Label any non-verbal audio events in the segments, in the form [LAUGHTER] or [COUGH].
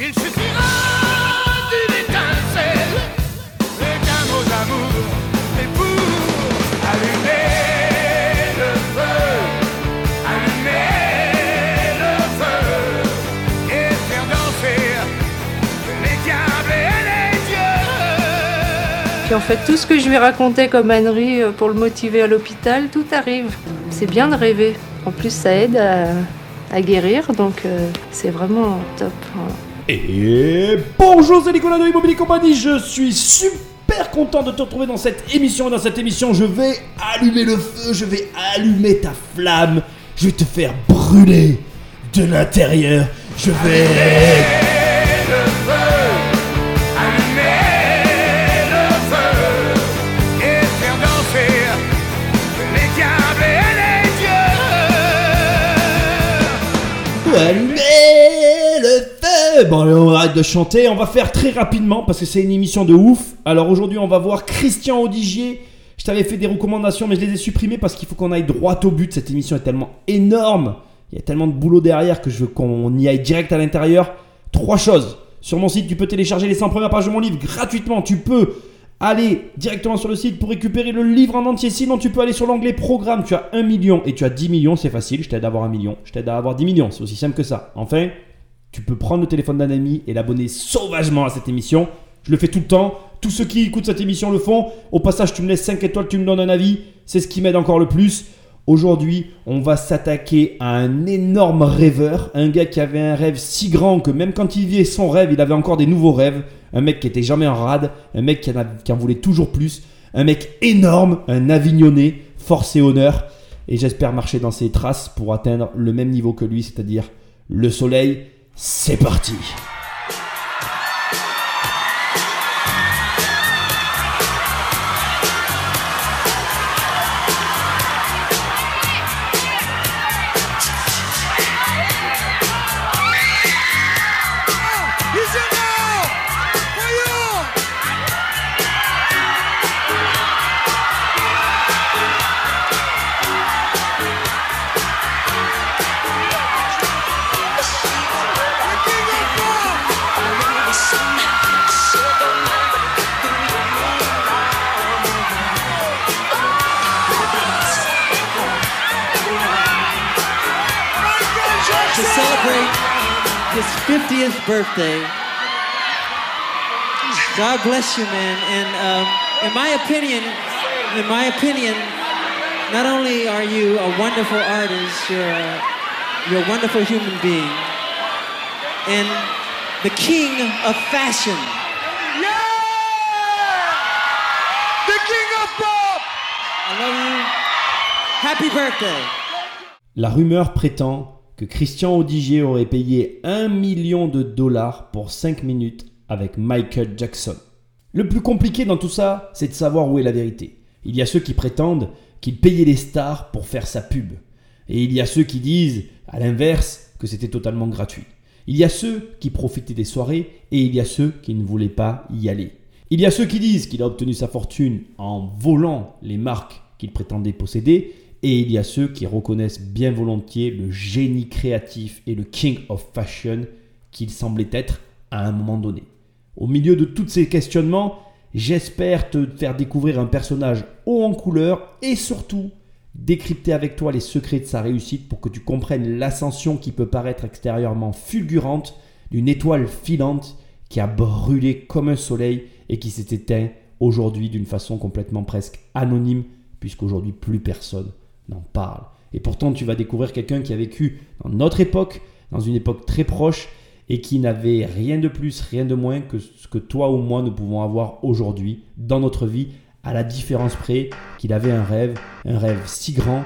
Il suffira d'une étincelle et d'un mot d'amour. Et pour allumer le feu, allumer le feu et faire danser les diables et les dieux. Puis en fait, tout ce que je lui racontais comme ânerie euh, pour le motiver à l'hôpital, tout arrive. C'est bien de rêver. En plus, ça aide à, à guérir, donc euh, c'est vraiment top. voilà. Et bonjour, c'est Nicolas de Immobilier Compagnie. Je suis super content de te retrouver dans cette émission. Et dans cette émission, je vais allumer le feu, je vais allumer ta flamme, je vais te faire brûler de l'intérieur. Je vais. le feu, allumer le feu et faire danser les diables et les dieux. Allumer le feu Bon, on arrête de chanter. On va faire très rapidement parce que c'est une émission de ouf. Alors aujourd'hui, on va voir Christian Audigier. Je t'avais fait des recommandations, mais je les ai supprimées parce qu'il faut qu'on aille droit au but. Cette émission est tellement énorme. Il y a tellement de boulot derrière que je veux qu'on y aille direct à l'intérieur. Trois choses. Sur mon site, tu peux télécharger les 100 premières pages de mon livre gratuitement. Tu peux aller directement sur le site pour récupérer le livre en entier. Sinon, tu peux aller sur l'onglet programme. Tu as 1 million et tu as 10 millions. C'est facile. Je t'aide à avoir 1 million. Je t'aide à avoir 10 millions. C'est aussi simple que ça. Enfin, tu peux prendre le téléphone d'un ami et l'abonner sauvagement à cette émission. Je le fais tout le temps. Tous ceux qui écoutent cette émission le font. Au passage, tu me laisses 5 étoiles, tu me donnes un avis. C'est ce qui m'aide encore le plus. Aujourd'hui, on va s'attaquer à un énorme rêveur, un gars qui avait un rêve si grand que même quand il vivait son rêve, il avait encore des nouveaux rêves. Un mec qui était jamais en rade, un mec qui en, voulait toujours plus, un mec énorme, un avignonné, force et honneur. Et j'espère marcher dans ses traces pour atteindre le même niveau que lui, c'est-à-dire le soleil. C'est parti 50th birthday. God bless you, man. And um, in my opinion, in my opinion, not only are you a wonderful artist, you're a, you're a wonderful human being, and the king of fashion. Yeah! The king of pop! I love you. Happy birthday. La rumeur prétend que Christian Audigier aurait payé 1 million de dollars pour 5 minutes avec Michael Jackson. Le plus compliqué dans tout ça, c'est de savoir où est la vérité. Il y a ceux qui prétendent qu'il payait les stars pour faire sa pub. Et il y a ceux qui disent, à l'inverse, que c'était totalement gratuit. Il y a ceux qui profitaient des soirées et il y a ceux qui ne voulaient pas y aller. Il y a ceux qui disent qu'il a obtenu sa fortune en volant les marques qu'il prétendait posséder et il y a ceux qui reconnaissent bien volontiers le génie créatif et le king of fashion qu'il semblait être à un moment donné. Au milieu de tous ces questionnements, j'espère te faire découvrir un personnage haut en couleur et surtout décrypter avec toi les secrets de sa réussite pour que tu comprennes l'ascension qui peut paraître extérieurement fulgurante d'une étoile filante qui a brûlé comme un soleil et qui s'est éteint aujourd'hui d'une façon complètement presque anonyme puisqu'aujourd'hui plus personne n'en parle. Et pourtant tu vas découvrir quelqu'un qui a vécu dans notre époque, dans une époque très proche et qui n'avait rien de plus, rien de moins que ce que toi ou moi nous pouvons avoir aujourd'hui dans notre vie, à la différence près qu'il avait un rêve, un rêve si grand,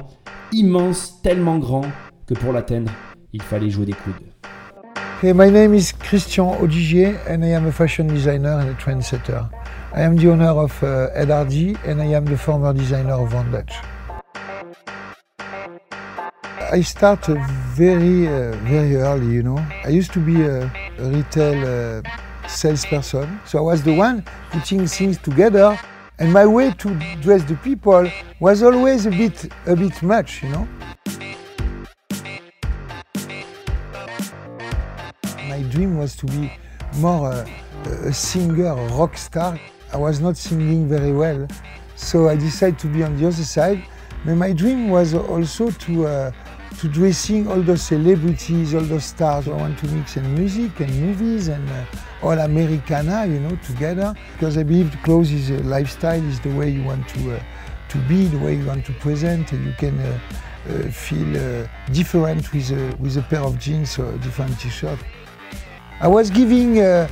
immense, tellement grand que pour l'atteindre, il fallait jouer des coudes. Hey, my name is Christian Odigier and I am a fashion designer and a trendsetter. I am the owner of uh, and I am the former designer of Van. I start uh, very, uh, very early, you know. I used to be a, a retail uh, salesperson, so I was the one putting things together. And my way to dress the people was always a bit, a bit much, you know. My dream was to be more uh, a singer, a rock star. I was not singing very well, so I decided to be on the other side. But my dream was also to uh, to dressing all the celebrities, all the stars. I want to mix in music and movies and uh, all Americana, you know, together. Because I believe clothes is a lifestyle, is the way you want to uh, to be, the way you want to present, and you can uh, uh, feel uh, different with a, with a pair of jeans or a different t-shirt. I was giving uh,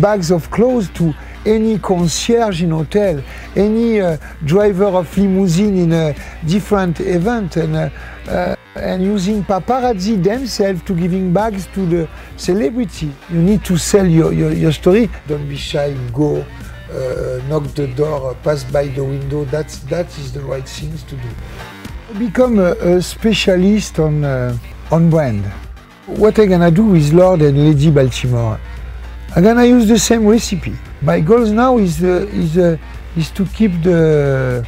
bags of clothes to any concierge in hotel, any uh, driver of limousine in a different event, and uh, uh, and using paparazzi themselves to giving bags to the celebrity. You need to sell your, your, your story. Don't be shy. Go, uh, knock the door, pass by the window. That's that is the right things to do. Become a, a specialist on uh, on brand. What I'm gonna do with Lord and Lady Baltimore? I'm gonna use the same recipe. My goal now is uh, is uh, is to keep the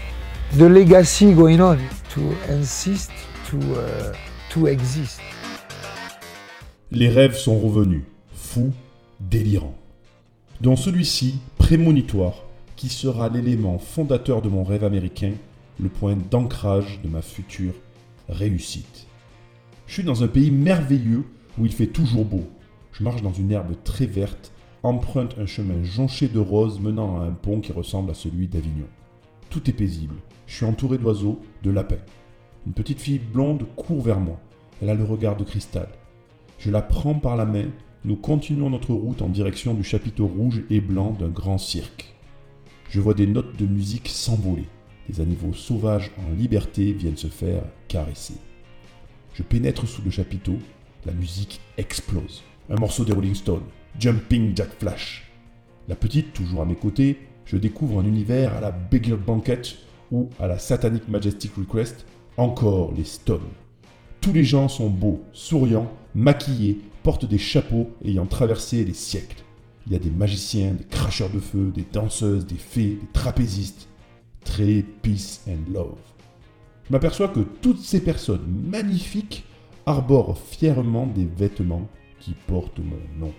the legacy going on, to insist to uh, to exist. Les rêves sont revenus, fous, délirants. Dans celui-ci, prémonitoire, qui sera l'élément fondateur de mon rêve américain, le point d'ancrage de ma future réussite. Je suis dans un pays merveilleux où il fait toujours beau. Je marche dans une herbe très verte, emprunte un chemin jonché de roses menant à un pont qui ressemble à celui d'Avignon. Tout est paisible. Je suis entouré d'oiseaux, de lapins. Une petite fille blonde court vers moi. Elle a le regard de cristal. Je la prends par la main. Nous continuons notre route en direction du chapiteau rouge et blanc d'un grand cirque. Je vois des notes de musique s'envoler. Des animaux sauvages en liberté viennent se faire caresser. Je pénètre sous le chapiteau. La musique explose. Un morceau des Rolling Stones. Jumping Jack Flash. La petite, toujours à mes côtés, je découvre un univers à la Bigger Banquet ou à la Satanic Majestic Request, encore les Stones. Tous les gens sont beaux, souriants, maquillés, portent des chapeaux ayant traversé les siècles. Il y a des magiciens, des cracheurs de feu, des danseuses, des fées, des trapézistes. Très peace and love. Je m'aperçois que toutes ces personnes magnifiques arborent fièrement des vêtements qui portent mon nom.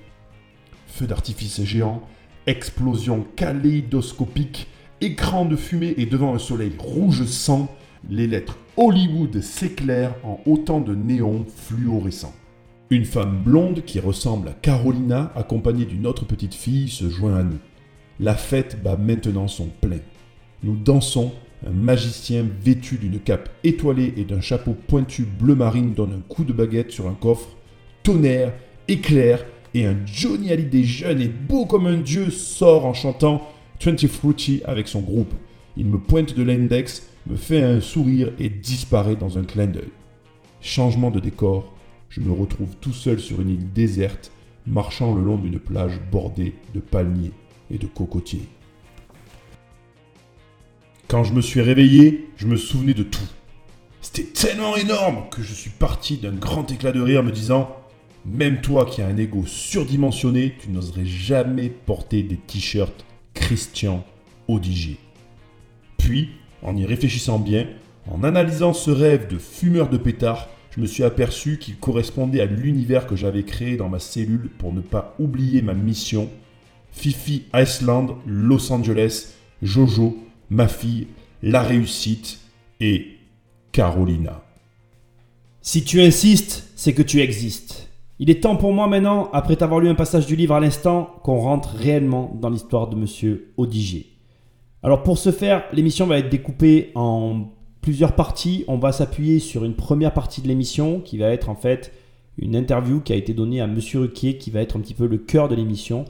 Feu d'artifice géant, explosion kaléidoscopique, écran de fumée et devant un soleil rouge sang, les lettres Hollywood s'éclairent en autant de néons fluorescents. Une femme blonde qui ressemble à Carolina, accompagnée d'une autre petite fille, se joint à nous. La fête bat maintenant son plein. Nous dansons, un magicien vêtu d'une cape étoilée et d'un chapeau pointu bleu marine donne un coup de baguette sur un coffre. Tonnerre, éclair, et un Johnny Hallyday jeune et beau comme un dieu sort en chantant 20 Fruity avec son groupe. Il me pointe de l'index, me fait un sourire et disparaît dans un clin d'œil. Changement de décor, je me retrouve tout seul sur une île déserte, marchant le long d'une plage bordée de palmiers et de cocotiers. Quand je me suis réveillé, je me souvenais de tout. C'était tellement énorme que je suis parti d'un grand éclat de rire me disant même toi qui as un ego surdimensionné, tu n'oserais jamais porter des t-shirts Christian Odigier. Puis, en y réfléchissant bien, en analysant ce rêve de fumeur de pétard, je me suis aperçu qu'il correspondait à l'univers que j'avais créé dans ma cellule pour ne pas oublier ma mission. Fifi Iceland, Los Angeles, Jojo, ma fille, la réussite et Carolina. Si tu insistes, c'est que tu existes. Il est temps pour moi maintenant, après t'avoir lu un passage du livre à l'instant, qu'on rentre réellement dans l'histoire de Monsieur Odigier. Alors pour ce faire, l'émission va être découpée en plusieurs parties. On va s'appuyer sur une première partie de l'émission qui va être en fait une interview qui a été donnée à Monsieur Ruquier qui va être un petit peu le cœur de l'émission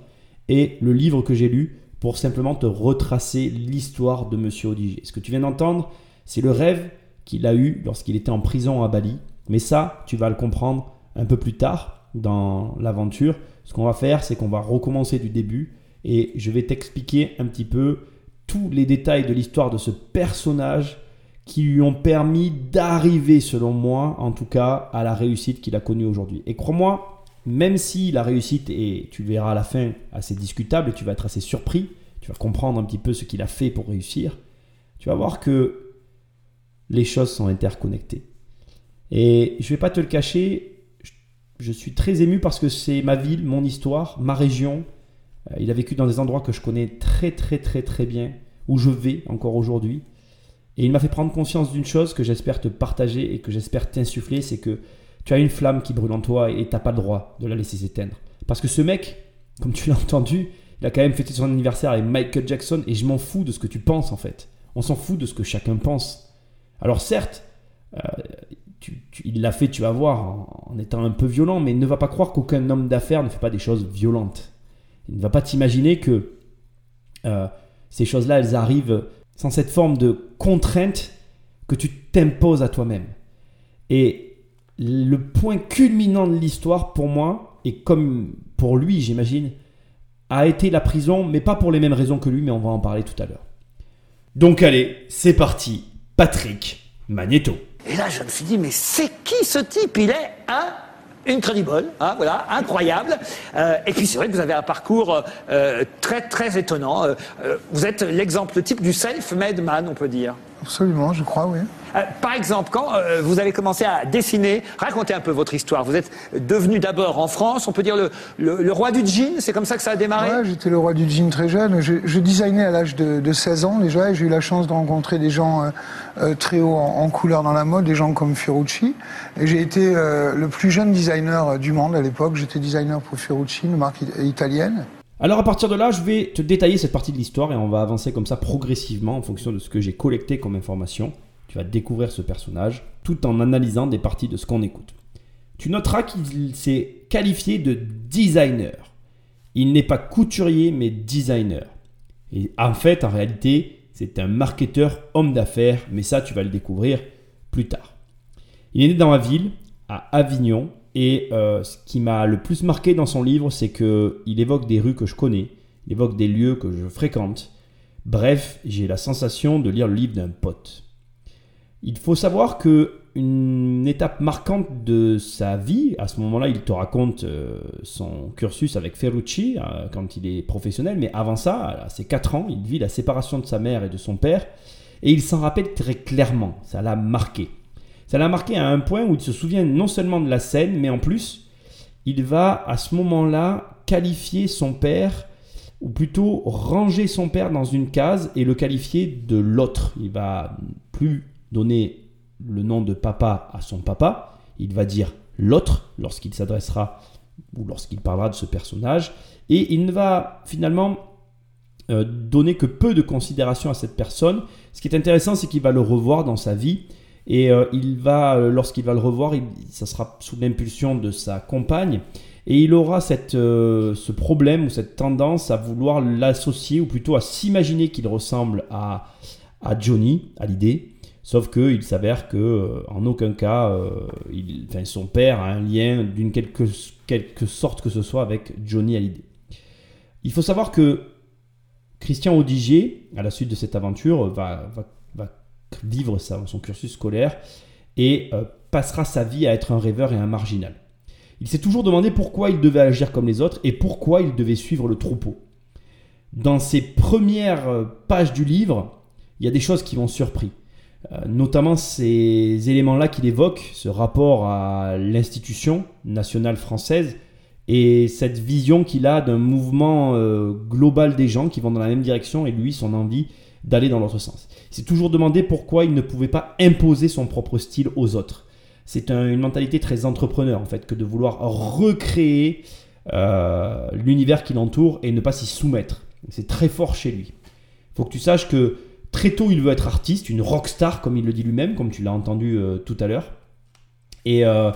et le livre que j'ai lu pour simplement te retracer l'histoire de Monsieur Odigier. Ce que tu viens d'entendre, c'est le rêve qu'il a eu lorsqu'il était en prison à Bali. Mais ça, tu vas le comprendre un peu plus tard dans l'aventure. Ce qu'on va faire, c'est qu'on va recommencer du début et je vais t'expliquer un petit peu tous les détails de l'histoire de ce personnage qui lui ont permis d'arriver, selon moi, en tout cas, à la réussite qu'il a connue aujourd'hui. Et crois-moi, même si la réussite est, tu le verras à la fin, assez discutable et tu vas être assez surpris, tu vas comprendre un petit peu ce qu'il a fait pour réussir, tu vas voir que les choses sont interconnectées. Et je ne vais pas te le cacher, je suis très ému parce que c'est ma ville, mon histoire, ma région. Euh, il a vécu dans des endroits que je connais très très très très bien, où je vais encore aujourd'hui. Et il m'a fait prendre conscience d'une chose que j'espère te partager et que j'espère t'insuffler, c'est que tu as une flamme qui brûle en toi et tu n'as pas le droit de la laisser s'éteindre. Parce que ce mec, comme tu l'as [LAUGHS] entendu, il a quand même fêté son anniversaire avec Michael Jackson et je m'en fous de ce que tu penses en fait. On s'en fout de ce que chacun pense. Alors certes, euh, il l'a fait, tu vas voir, en, étant un peu violent, mais ne va pas croire qu'aucun homme d'affaires ne fait pas des choses violentes. Ne va pas t'imaginer que euh, ces choses-là, elles arrivent sans cette forme de contrainte que tu t'imposes à toi-même. Et le point culminant de l'histoire pour moi, et comme pour lui j'imagine, a été la prison, mais pas pour les mêmes raisons que lui, mais on va en parler tout à l'heure. Donc allez, c'est parti, Patrick Magneto. Et là, je me suis dit, mais c'est qui ce type? Il est un incredible, hein, voilà, incroyable. Euh, et puis c'est vrai que vous avez un parcours euh, très très étonnant. Euh, vous êtes l'exemple type du self-made man, on peut dire. Absolument, je crois, oui. Euh, par exemple, quand euh, vous avez commencé à dessiner, racontez un peu votre histoire. Vous êtes devenu d'abord en France, on peut dire le, le, roi du jean, c'est comme ça que ça a démarré? Ouais, j'étais le roi du jean très jeune. Je, je designais à l'âge de, de, 16 ans déjà et j'ai eu la chance de rencontrer des gens euh, très hauts en, en, couleur dans la mode, des gens comme Fiorucci. Et j'ai été le plus jeune designer du monde à l'époque. J'étais designer pour Fiorucci, une marque italienne. Alors à partir de là, je vais te détailler cette partie de l'histoire et on va avancer comme ça progressivement en fonction de ce que j'ai collecté comme information. Tu vas découvrir ce personnage tout en analysant des parties de ce qu'on écoute. Tu noteras qu'il s'est qualifié de designer. Il n'est pas couturier mais designer. Et en fait, en réalité, c'est un marketeur homme d'affaires, mais ça tu vas le découvrir plus tard. Il est né dans la ville, à Avignon, et euh, ce qui m'a le plus marqué dans son livre, c'est qu'il évoque des rues que je connais, il évoque des lieux que je fréquente. Bref, j'ai la sensation de lire le livre d'un pote. Il faut savoir que une étape marquante de sa vie, à ce moment-là, il te raconte euh, son cursus avec Ferrucci euh, quand il est professionnel, mais avant ça, à ses 4 ans, il vit la séparation de sa mère et de son père, et il s'en rappelle très clairement, ça l'a marqué. Ça l'a marqué à un point où il se souvient non seulement de la scène, mais en plus, il va à ce moment-là qualifier son père, ou plutôt ranger son père dans une case et le qualifier de l'autre. Il va plus donner le nom de papa à son papa, il va dire l'autre lorsqu'il s'adressera ou lorsqu'il parlera de ce personnage, et il ne va finalement euh, donner que peu de considération à cette personne. Ce qui est intéressant, c'est qu'il va le revoir dans sa vie et euh, il va, euh, lorsqu'il va le revoir, ça sera sous l'impulsion de sa compagne. Et il aura cette, euh, ce problème ou cette tendance à vouloir l'associer, ou plutôt à s'imaginer qu'il ressemble à, à Johnny, à l'idée. Sauf qu'il s'avère que en aucun cas, son père a un lien d'une quelque, quelque sorte que ce soit avec Johnny Hallyday. Il faut savoir que Christian Odigier, à la suite de cette aventure, va vivre son cursus scolaire et euh, passera sa vie à être un rêveur et un marginal. Il s'est toujours demandé pourquoi il devait agir comme les autres et pourquoi il devait suivre le troupeau. Dans ses premières euh, pages du livre, il y a des choses qui m'ont surpris. Euh, notamment ces éléments-là qu'il évoque, ce rapport à l'institution nationale française et cette vision qu'il a d'un mouvement global des gens qui vont dans la même direction et lui, son envie d'aller dans l'autre sens. S'est toujours demandé pourquoi il ne pouvait pas imposer son propre style aux autres. C'est une mentalité très entrepreneur en fait que de vouloir recréer euh, l'univers qui l'entoure et ne pas s'y soumettre. C'est très fort chez lui. Il faut que tu saches que très tôt il veut être artiste, une rockstar comme il le dit lui-même, comme tu l'as entendu euh, tout à l'heure. Et euh,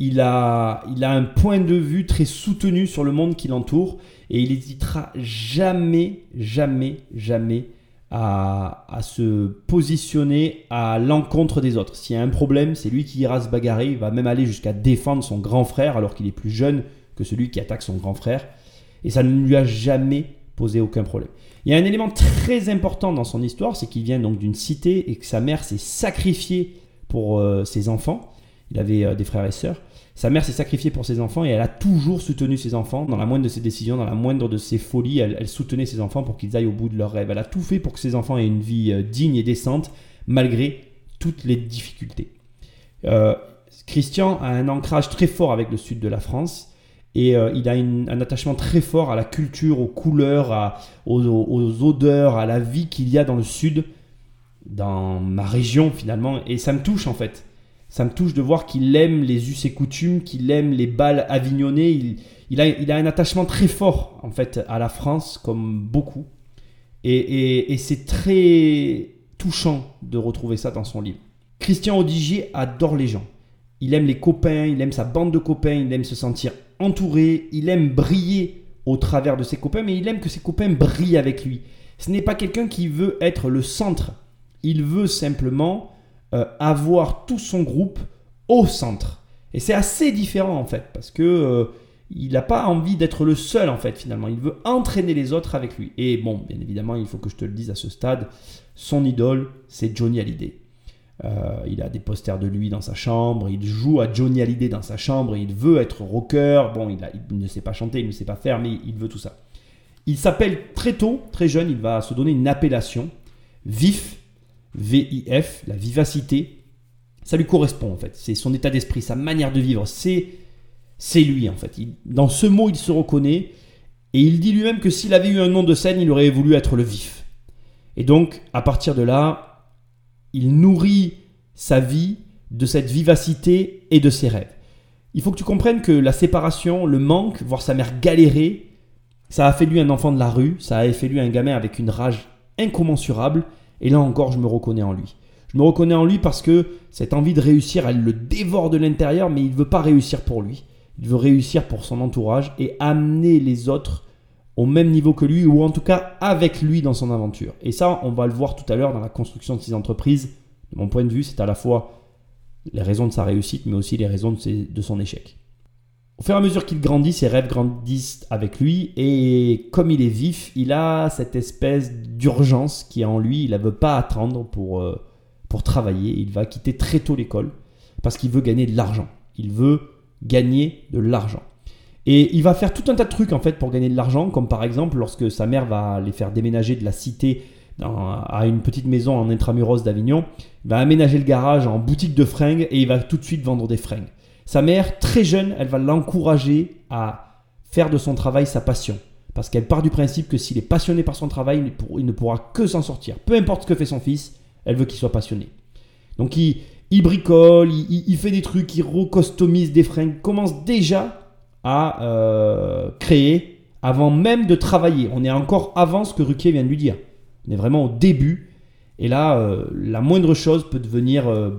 il, a, il a un point de vue très soutenu sur le monde qui l'entoure et il n'hésitera jamais, jamais, jamais à, se positionner à l'encontre des autres. S'il y a un problème, c'est lui qui ira se bagarrer. Il va même aller jusqu'à défendre son grand frère alors qu'il est plus jeune que celui qui attaque son grand frère. Et ça ne lui a jamais posé aucun problème. Il y a un élément très important dans son histoire, c'est qu'il vient donc d'une cité et que sa mère s'est sacrifiée pour euh, ses enfants. Il avait euh, des frères et sœurs. Sa mère s'est sacrifiée pour ses enfants et elle a toujours soutenu ses enfants dans la moindre de ses décisions, dans la moindre de ses folies. Elle, soutenait ses enfants pour qu'ils aillent au bout de leurs rêves. Elle a tout fait pour que ses enfants aient une vie euh, digne et décente malgré toutes les difficultés. Euh, Christian a un ancrage très fort avec le sud de la France et euh, il a un attachement très fort à la culture, aux couleurs, aux, odeurs, à la vie qu'il y a dans le sud, dans ma région finalement. Et ça me touche en fait. Ça me touche de voir qu'il aime les us et coutumes, qu'il aime les balles avignonnées. Il, a, un attachement très fort en fait à la France, comme beaucoup. Et, et c'est très touchant de retrouver ça dans son livre. Christian Odigier adore les gens. Il aime les copains, il aime sa bande de copains, il aime se sentir entouré, il aime briller au travers de ses copains, mais il aime que ses copains brillent avec lui. Ce n'est pas quelqu'un qui veut être le centre. Il veut simplement euh, avoir tout son groupe au centre. Et c'est assez différent en fait, parce que euh, il n'a pas envie d'être le seul en fait finalement. Il veut entraîner les autres avec lui. Et bon, bien évidemment, il faut que je te le dise à ce stade, son idole, c'est Johnny Hallyday. Euh, il a des posters de lui dans sa chambre, il joue à Johnny Hallyday dans sa chambre, il veut être rocker, bon, il, ne sait pas chanter, il ne sait pas faire, mais il veut tout ça. Il s'appelle très tôt, très jeune, il va se donner une appellation, VIF, V-I-F, la vivacité. Ça lui correspond en fait, c'est son état d'esprit, sa manière de vivre, c'est, c'est lui en fait. dans ce mot, il se reconnaît, et il dit lui-même que s'il avait eu un nom de scène, il aurait voulu être le vif. Et donc, à partir de là, il nourrit sa vie de cette vivacité et de ses rêves. Il faut que tu comprennes que la séparation, le manque, voir sa mère galérer, ça a fait lui un enfant de la rue, ça a fait lui un gamin avec une rage incommensurable, et là encore je me reconnais en lui. Je me reconnais en lui parce que cette envie de réussir, elle le dévore de l'intérieur, mais il ne veut pas réussir pour lui. Il veut réussir pour son entourage et amener les autres au même niveau que lui, ou en tout cas avec lui dans son aventure. Et ça, on va le voir tout à l'heure dans la construction de ses entreprises. De mon point de vue, c'est à la fois les raisons de sa réussite, mais aussi les raisons de, son échec. Au fur et à mesure qu'il grandit, ses rêves grandissent avec lui, et comme il est vif, il a cette espèce d'urgence qui est en lui, il ne veut pas attendre pour, euh, pour travailler, il va quitter très tôt l'école, parce qu'il veut gagner de l'argent. Il veut gagner de l'argent. Et il va faire tout un tas de trucs en fait pour gagner de l'argent, comme par exemple lorsque sa mère va les faire déménager de la cité à une petite maison en intramuros d'Avignon, il va aménager le garage en boutique de fringues et il va tout de suite vendre des fringues. Sa mère, très jeune, elle va l'encourager à faire de son travail sa passion. Parce qu'elle part du principe que s'il est passionné par son travail, il ne pourra que s'en sortir. Peu importe ce que fait son fils, elle veut qu'il soit passionné. Donc il, bricole, il, fait des trucs, il recostomise des fringues, commence déjà à euh, créer avant même de travailler. On est encore avant ce que Ruquier vient de lui dire. On est vraiment au début. Et là, euh, la moindre chose peut devenir euh,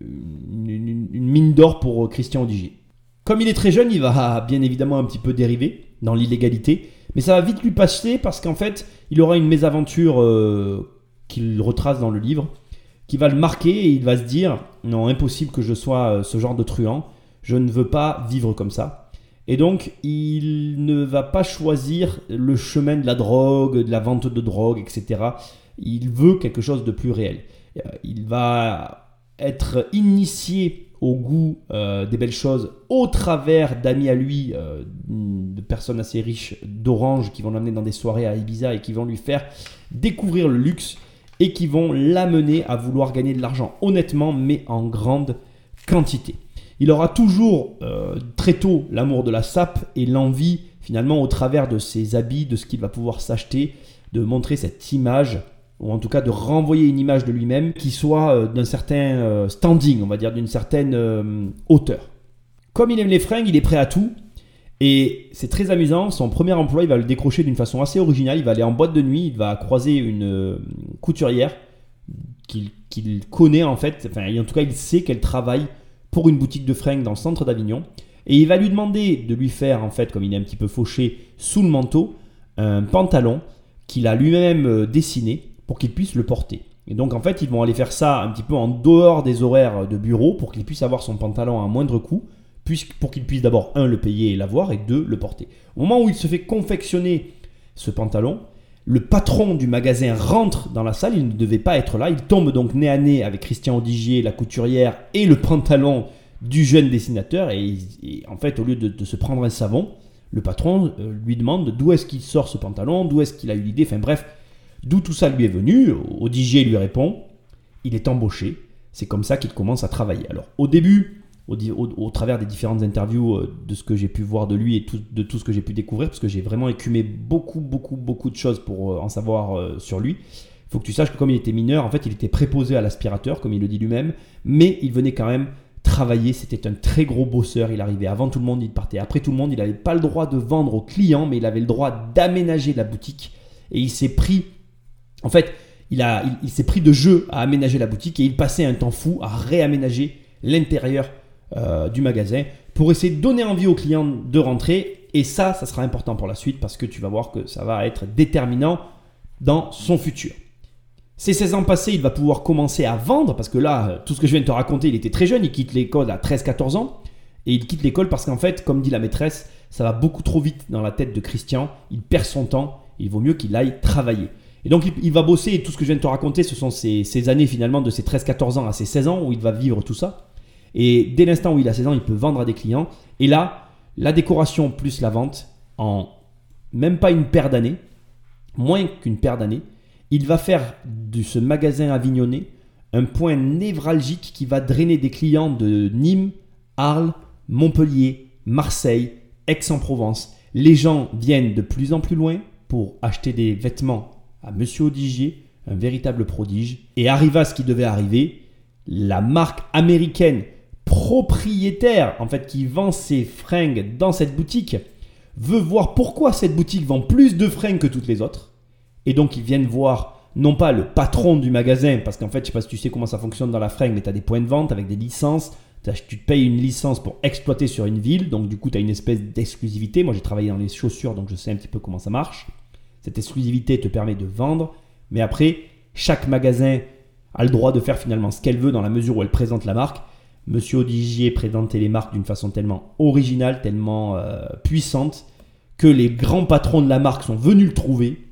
une, mine d'or pour Christian Odigier. Comme il est très jeune, il va [LAUGHS] bien évidemment un petit peu dériver dans l'illégalité. Mais ça va vite lui passer parce qu'en fait, il aura une mésaventure qu'il retrace dans le livre qui va le marquer et il va se dire non, impossible que je sois ce genre de truand. Je ne veux pas vivre comme ça. Et donc, il ne va pas choisir le chemin de la drogue, de la vente de drogue, etc. Il veut quelque chose de plus réel. Euh, il va être initié au goût euh, des belles choses au travers d'amis à lui, euh, de personnes assez riches d'Orange qui vont l'amener dans des soirées à Ibiza et qui vont lui faire découvrir le luxe et qui vont l'amener à vouloir gagner de l'argent honnêtement mais en grande quantité. Il aura toujours très tôt l'amour de la sape et l'envie, finalement, au travers de ses habits, de ce qu'il va pouvoir s'acheter, de montrer cette image, ou en tout cas de renvoyer une image de lui-même qui soit euh, d'un certain euh, standing, on va dire, d'une certaine hauteur. Comme il aime les fringues, il est prêt à tout. Et c'est très amusant, son premier emploi, il va le décrocher d'une façon assez originale. Il va aller en boîte de nuit, il va croiser une couturière qu'il connaît en fait, enfin en tout cas il sait qu'elle travaille pour une boutique de fringues dans le centre d'Avignon. Et il va lui demander de lui faire, en fait, comme il est un petit peu fauché, sous le manteau, un pantalon qu'il a lui-même euh, dessiné pour qu'il puisse le porter. Et donc, en fait, ils vont aller faire ça un petit peu en dehors des horaires de bureau pour qu'il puisse avoir son pantalon à moindre coût, pour qu'il puisse d'abord, un, le payer et l'avoir, et deux, le porter. Au moment où il se fait confectionner ce pantalon, le patron du magasin rentre dans la salle, il ne devait pas être là, il tombe donc nez à nez avec Christian Odigier, la couturière et le pantalon du jeune dessinateur et, en fait au lieu de, se prendre un savon, le patron euh, lui demande d'où est-ce qu'il sort ce pantalon, d'où est-ce qu'il a eu l'idée, enfin bref, d'où tout ça lui est venu. Odigier lui répond, il est embauché, c'est comme ça qu'il commence à travailler. Alors au début, au, travers des différentes interviews euh, de ce que j'ai pu voir de lui et de tout ce que j'ai pu découvrir, parce que j'ai vraiment écumé beaucoup, beaucoup, beaucoup de choses pour euh, en savoir euh, sur lui. Il faut que tu saches que comme il était mineur, en fait, il était préposé à l'aspirateur, comme il le dit lui-même, mais il venait quand même travailler. C'était un très gros bosseur. Il arrivait avant tout le monde, il partait après tout le monde. Il n'avait pas le droit de vendre aux clients, mais il avait le droit d'aménager la boutique. Et il s'est pris, en fait, il, s'est pris de jeu à aménager la boutique et il passait un temps fou à réaménager l'intérieur euh, du magasin pour essayer de donner envie aux clients de rentrer. Et ça, ça sera important pour la suite parce que tu vas voir que ça va être déterminant dans son futur. Ces 16 ans passés, il va pouvoir commencer à vendre parce que là, tout ce que je viens de te raconter, il était très jeune, il quitte l'école à 13-14 ans. Et il quitte l'école parce qu'en fait, comme dit la maîtresse, ça va beaucoup trop vite dans la tête de Christian. Il perd son temps. Il vaut mieux qu'il aille travailler. Et donc, il, va bosser. Et tout ce que je viens de te raconter, ce sont ces, ces années finalement de ses 13-14 ans à ses 16 ans où il va vivre tout ça. Et dès l'instant où il a 16 ans, il peut vendre à des clients. Et là, la décoration plus la vente, en même pas une paire d'années, moins qu'une paire d'années, il va faire de ce magasin avignonné un point névralgique qui va drainer des clients de Nîmes, Arles, Montpellier, Marseille, Aix-en-Provence. Les gens viennent de plus en plus loin pour acheter des vêtements à Monsieur Odigier, un véritable prodige. Et arriva ce qui devait arriver, la marque américaine propriétaire, en fait, qui vend ses fringues dans cette boutique, veut voir pourquoi cette boutique vend plus de fringues que toutes les autres. Et donc, ils viennent voir non pas le patron du magasin, parce qu'en fait, je sais pas si tu sais comment ça fonctionne dans la fringue, mais tu as des points de vente avec des licences. Tu te payes une licence pour exploiter sur une ville, donc du coup, tu as une espèce d'exclusivité. Moi, j'ai travaillé dans les chaussures, donc je sais un petit peu comment ça marche. Cette exclusivité te permet de vendre, mais après, chaque magasin a le droit de faire finalement ce qu'elle veut dans la mesure où elle présente la marque. Monsieur Odigier présentait les marques d'une façon tellement originale, tellement euh, puissante, que les grands patrons de la marque sont venus le trouver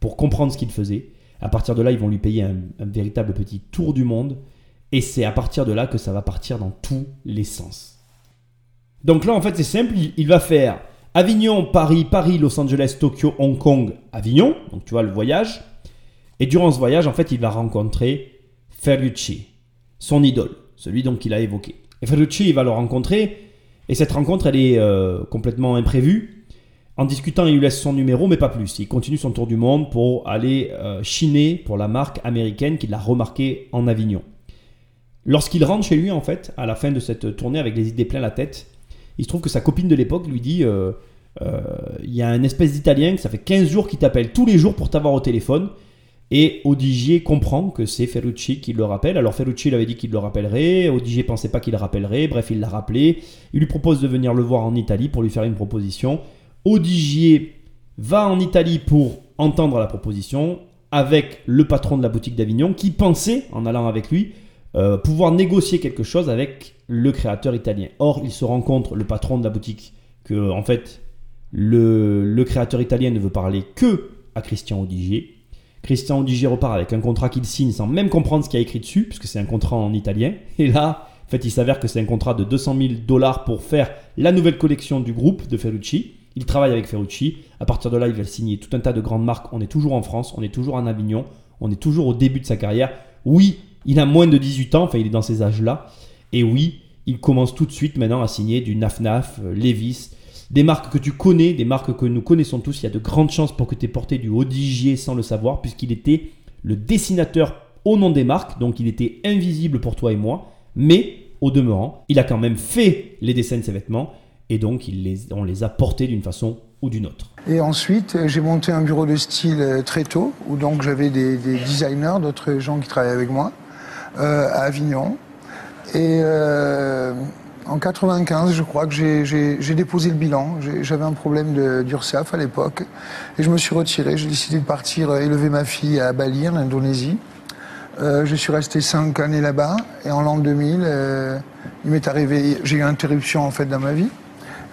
pour comprendre ce qu'il faisait. À partir de là, ils vont lui payer un, véritable petit tour du monde. Et c'est à partir de là que ça va partir dans tous les sens. Donc là, en fait, c'est simple. Il, va faire Avignon, Paris, Paris, Los Angeles, Tokyo, Hong Kong, Avignon. Donc tu vois le voyage. Et durant ce voyage, en fait, il va rencontrer Ferrucci, son idole celui donc qu'il a évoqué. Et Ferrucci, il va le rencontrer, et cette rencontre, elle est euh, complètement imprévue. En discutant, il lui laisse son numéro, mais pas plus. Il continue son tour du monde pour aller euh, chiner pour la marque américaine qu'il a remarqué en Avignon. Lorsqu'il rentre chez lui, en fait, à la fin de cette tournée avec les idées plein la tête, il se trouve que sa copine de l'époque lui dit euh, il y a un espèce d'Italien, ça fait 15 jours qu'il t'appelle tous les jours pour t'avoir au téléphone. Et Odigier comprend que c'est Ferrucci qui le rappelle. Alors Ferrucci lui avait dit qu'il le rappellerait, Odigier pensait pas qu'il le rappellerait, bref il l'a rappelé. Il lui propose de venir le voir en Italie pour lui faire une proposition. Odigier va en Italie pour entendre la proposition avec le patron de la boutique d'Avignon qui pensait, en allant avec lui, euh, pouvoir négocier quelque chose avec le créateur italien. Or, il se rencontre, le patron de la boutique, que en fait, le, créateur italien ne veut parler que à Christian Odigier Christian Odigier repart avec un contrat qu'il signe sans même comprendre ce qu'il y a écrit dessus, puisque c'est un contrat en italien. Et là, en fait, il s'avère que c'est un contrat de 200 000 dollars pour faire la nouvelle collection du groupe de Ferrucci. Il travaille avec Ferrucci. À partir de là, il va signer tout un tas de grandes marques. On est toujours en France, on est toujours en Avignon, on est toujours au début de sa carrière. Oui, il a moins de 18 ans, enfin, il est dans ces âges-là. Et oui, il commence tout de suite maintenant à signer du Naf-Naf, euh, Levis, des marques que tu connais, des marques que nous connaissons tous. Il y a de grandes chances pour que tu aies porté du Odigier sans le savoir, puisqu'il était le dessinateur au nom des marques, donc il était invisible pour toi et moi, mais au demeurant, il a quand même fait les dessins de ses vêtements, et donc les, on les a portés d'une façon ou d'une autre. Et ensuite, euh, j'ai monté un bureau de style euh, très tôt, où donc j'avais des, designers, d'autres gens qui travaillaient avec moi, euh, à Avignon. Et en 95, je crois que j'ai déposé le bilan. J'avais un problème d'URSAF à l'époque. Et je me suis retiré. J'ai décidé de partir euh, élever ma fille à Bali, en Indonésie. Euh, je suis resté cinq années là-bas. Et en l'an 2000, euh, il m'est arrivé, j'ai eu une interruption en fait dans ma vie.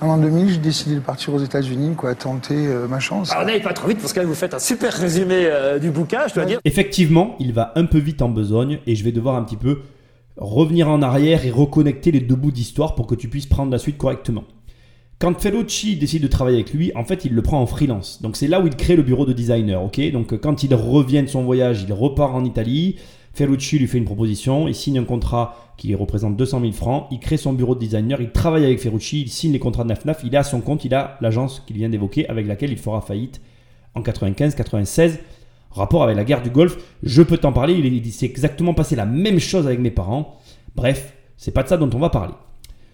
En l'an 2000, j'ai décidé de partir aux États-Unis, quoi, tenter ma chance. Alors n'allez pas trop vite parce que là, vous faites un super résumé du bouquin, je dois dire. Effectivement, il va un peu vite en besogne et je vais devoir un petit peu revenir en arrière et reconnecter les deux bouts d'histoire pour que tu puisses prendre la suite correctement. Quand Ferrucci décide de travailler avec lui, en fait, il le prend en freelance. Donc c'est là où il crée le bureau de designer, Donc quand il revient de son voyage, il repart en Italie. Ferrucci lui fait une proposition, il signe un contrat qui représente 200 000 francs, il crée son bureau de designer, il travaille avec Ferrucci, il signe les contrats de NAFNAF, il a son compte, il a l'agence qu'il vient d'évoquer avec laquelle il fera faillite en 95-96. Rapport avec la guerre du Golfe, je peux t'en parler, il s'est exactement passé la même chose avec mes parents. Bref, c'est pas de ça dont on va parler.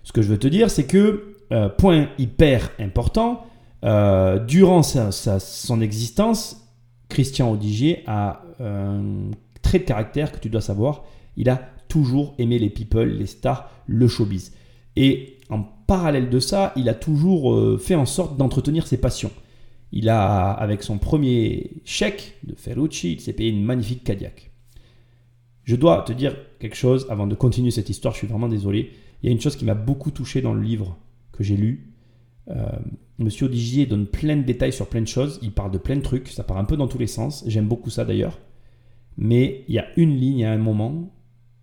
Ce que je veux te dire, c'est que, euh, point hyper important, euh, durant son existence, Christian Odigier a un trait de caractère que tu dois savoir. Il a toujours aimé les people, les stars, le showbiz. Et en parallèle de ça, il a toujours euh, fait en sorte d'entretenir ses passions. Il a, avec son premier chèque de Ferrucci, il s'est payé une magnifique Cadillac. Je dois te dire quelque chose avant de continuer cette histoire, je suis vraiment désolé. Il y a une chose qui m'a beaucoup touché dans le livre que j'ai lu. Euh, Monsieur Odigier donne plein de détails sur plein de choses, il parle de plein de trucs, ça part un peu dans tous les sens, j'aime beaucoup ça d'ailleurs. Mais il y a une ligne à un moment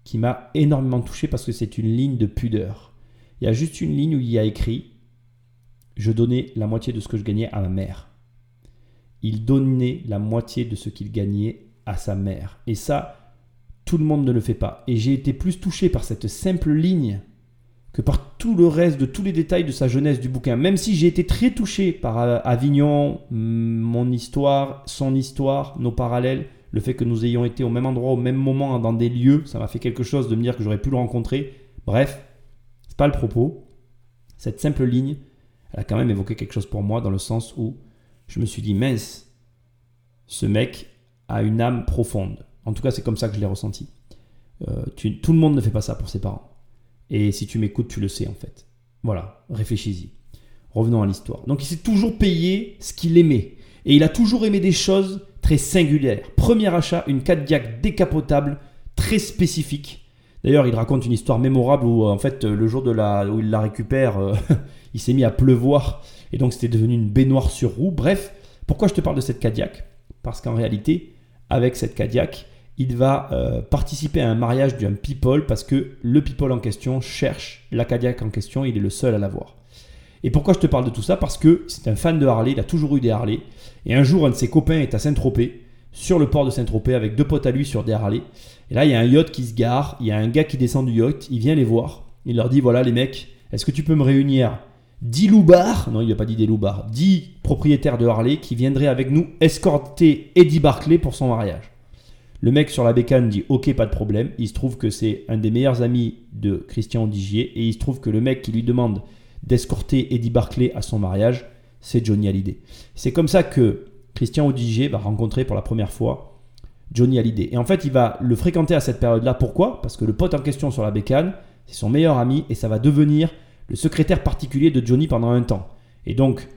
qui m'a énormément touché parce que c'est une ligne de pudeur. Il y a juste une ligne où il y a écrit Je donnais la moitié de ce que je gagnais à ma mère. Il donnait la moitié de ce qu'il gagnait à sa mère. Et ça, tout le monde ne le fait pas. Et j'ai été plus touché par cette simple ligne que par tout le reste de tous les détails de sa jeunesse du bouquin. Même si j'ai été très touché par Avignon, mon histoire, son histoire, nos parallèles, le fait que nous ayons été au même endroit, au même moment, dans des lieux, ça m'a fait quelque chose de me dire que j'aurais pu le rencontrer. Bref, c'est pas le propos. Cette simple ligne, elle a quand même évoqué quelque chose pour moi dans le sens où je me suis dit, mince, ce mec a une âme profonde. En tout cas, c'est comme ça que je l'ai ressenti. Euh, tout le monde ne fait pas ça pour ses parents. Et si tu m'écoutes, tu le sais en fait. Voilà, réfléchis-y. Revenons à l'histoire. Donc il s'est toujours payé ce qu'il aimait. Et il a toujours aimé des choses très singulières. Premier achat, une Cadillac décapotable, très spécifique. D'ailleurs, il raconte une histoire mémorable où en fait le jour de la, où il la récupère, euh, [LAUGHS] il s'est mis à pleuvoir. Et donc c'était devenu une baignoire sur roue. Bref, pourquoi je te parle de cette Cadillac? Parce qu'en réalité, avec cette Cadillac, il va euh, participer à un mariage d'un people parce que le people en question cherche la Cadillac en question, il est le seul à l'avoir. Et pourquoi je te parle de tout ça? Parce que c'est un fan de Harley, il a toujours eu des Harley. Et un jour, un de ses copains est à Saint-Tropez, sur le port de Saint-Tropez, avec deux potes à lui sur des Harley. Et là, il y a un yacht qui se gare, il y a un gars qui descend du yacht, il vient les voir. Il leur dit voilà les mecs, est-ce que tu peux me réunir 10 loupards, non il n'a pas dit des loupards, 10 propriétaires de Harley qui viendraient avec nous escorter Eddie Barclay pour son mariage. Le mec sur la bécane dit ok pas de problème. Il se trouve que c'est un des meilleurs amis de Christian Digier et il se trouve que le mec qui lui demande d'escorter Eddie Barclay à son mariage, c'est Johnny Hallyday. C'est comme ça que Christian Odigier va rencontrer pour la première fois Johnny Hallyday. Et en fait, il va le fréquenter à cette période-là. Pourquoi? Parce que le pote en question sur la bécane, c'est son meilleur ami et ça va devenir le secrétaire particulier de Johnny pendant un temps. Et donc,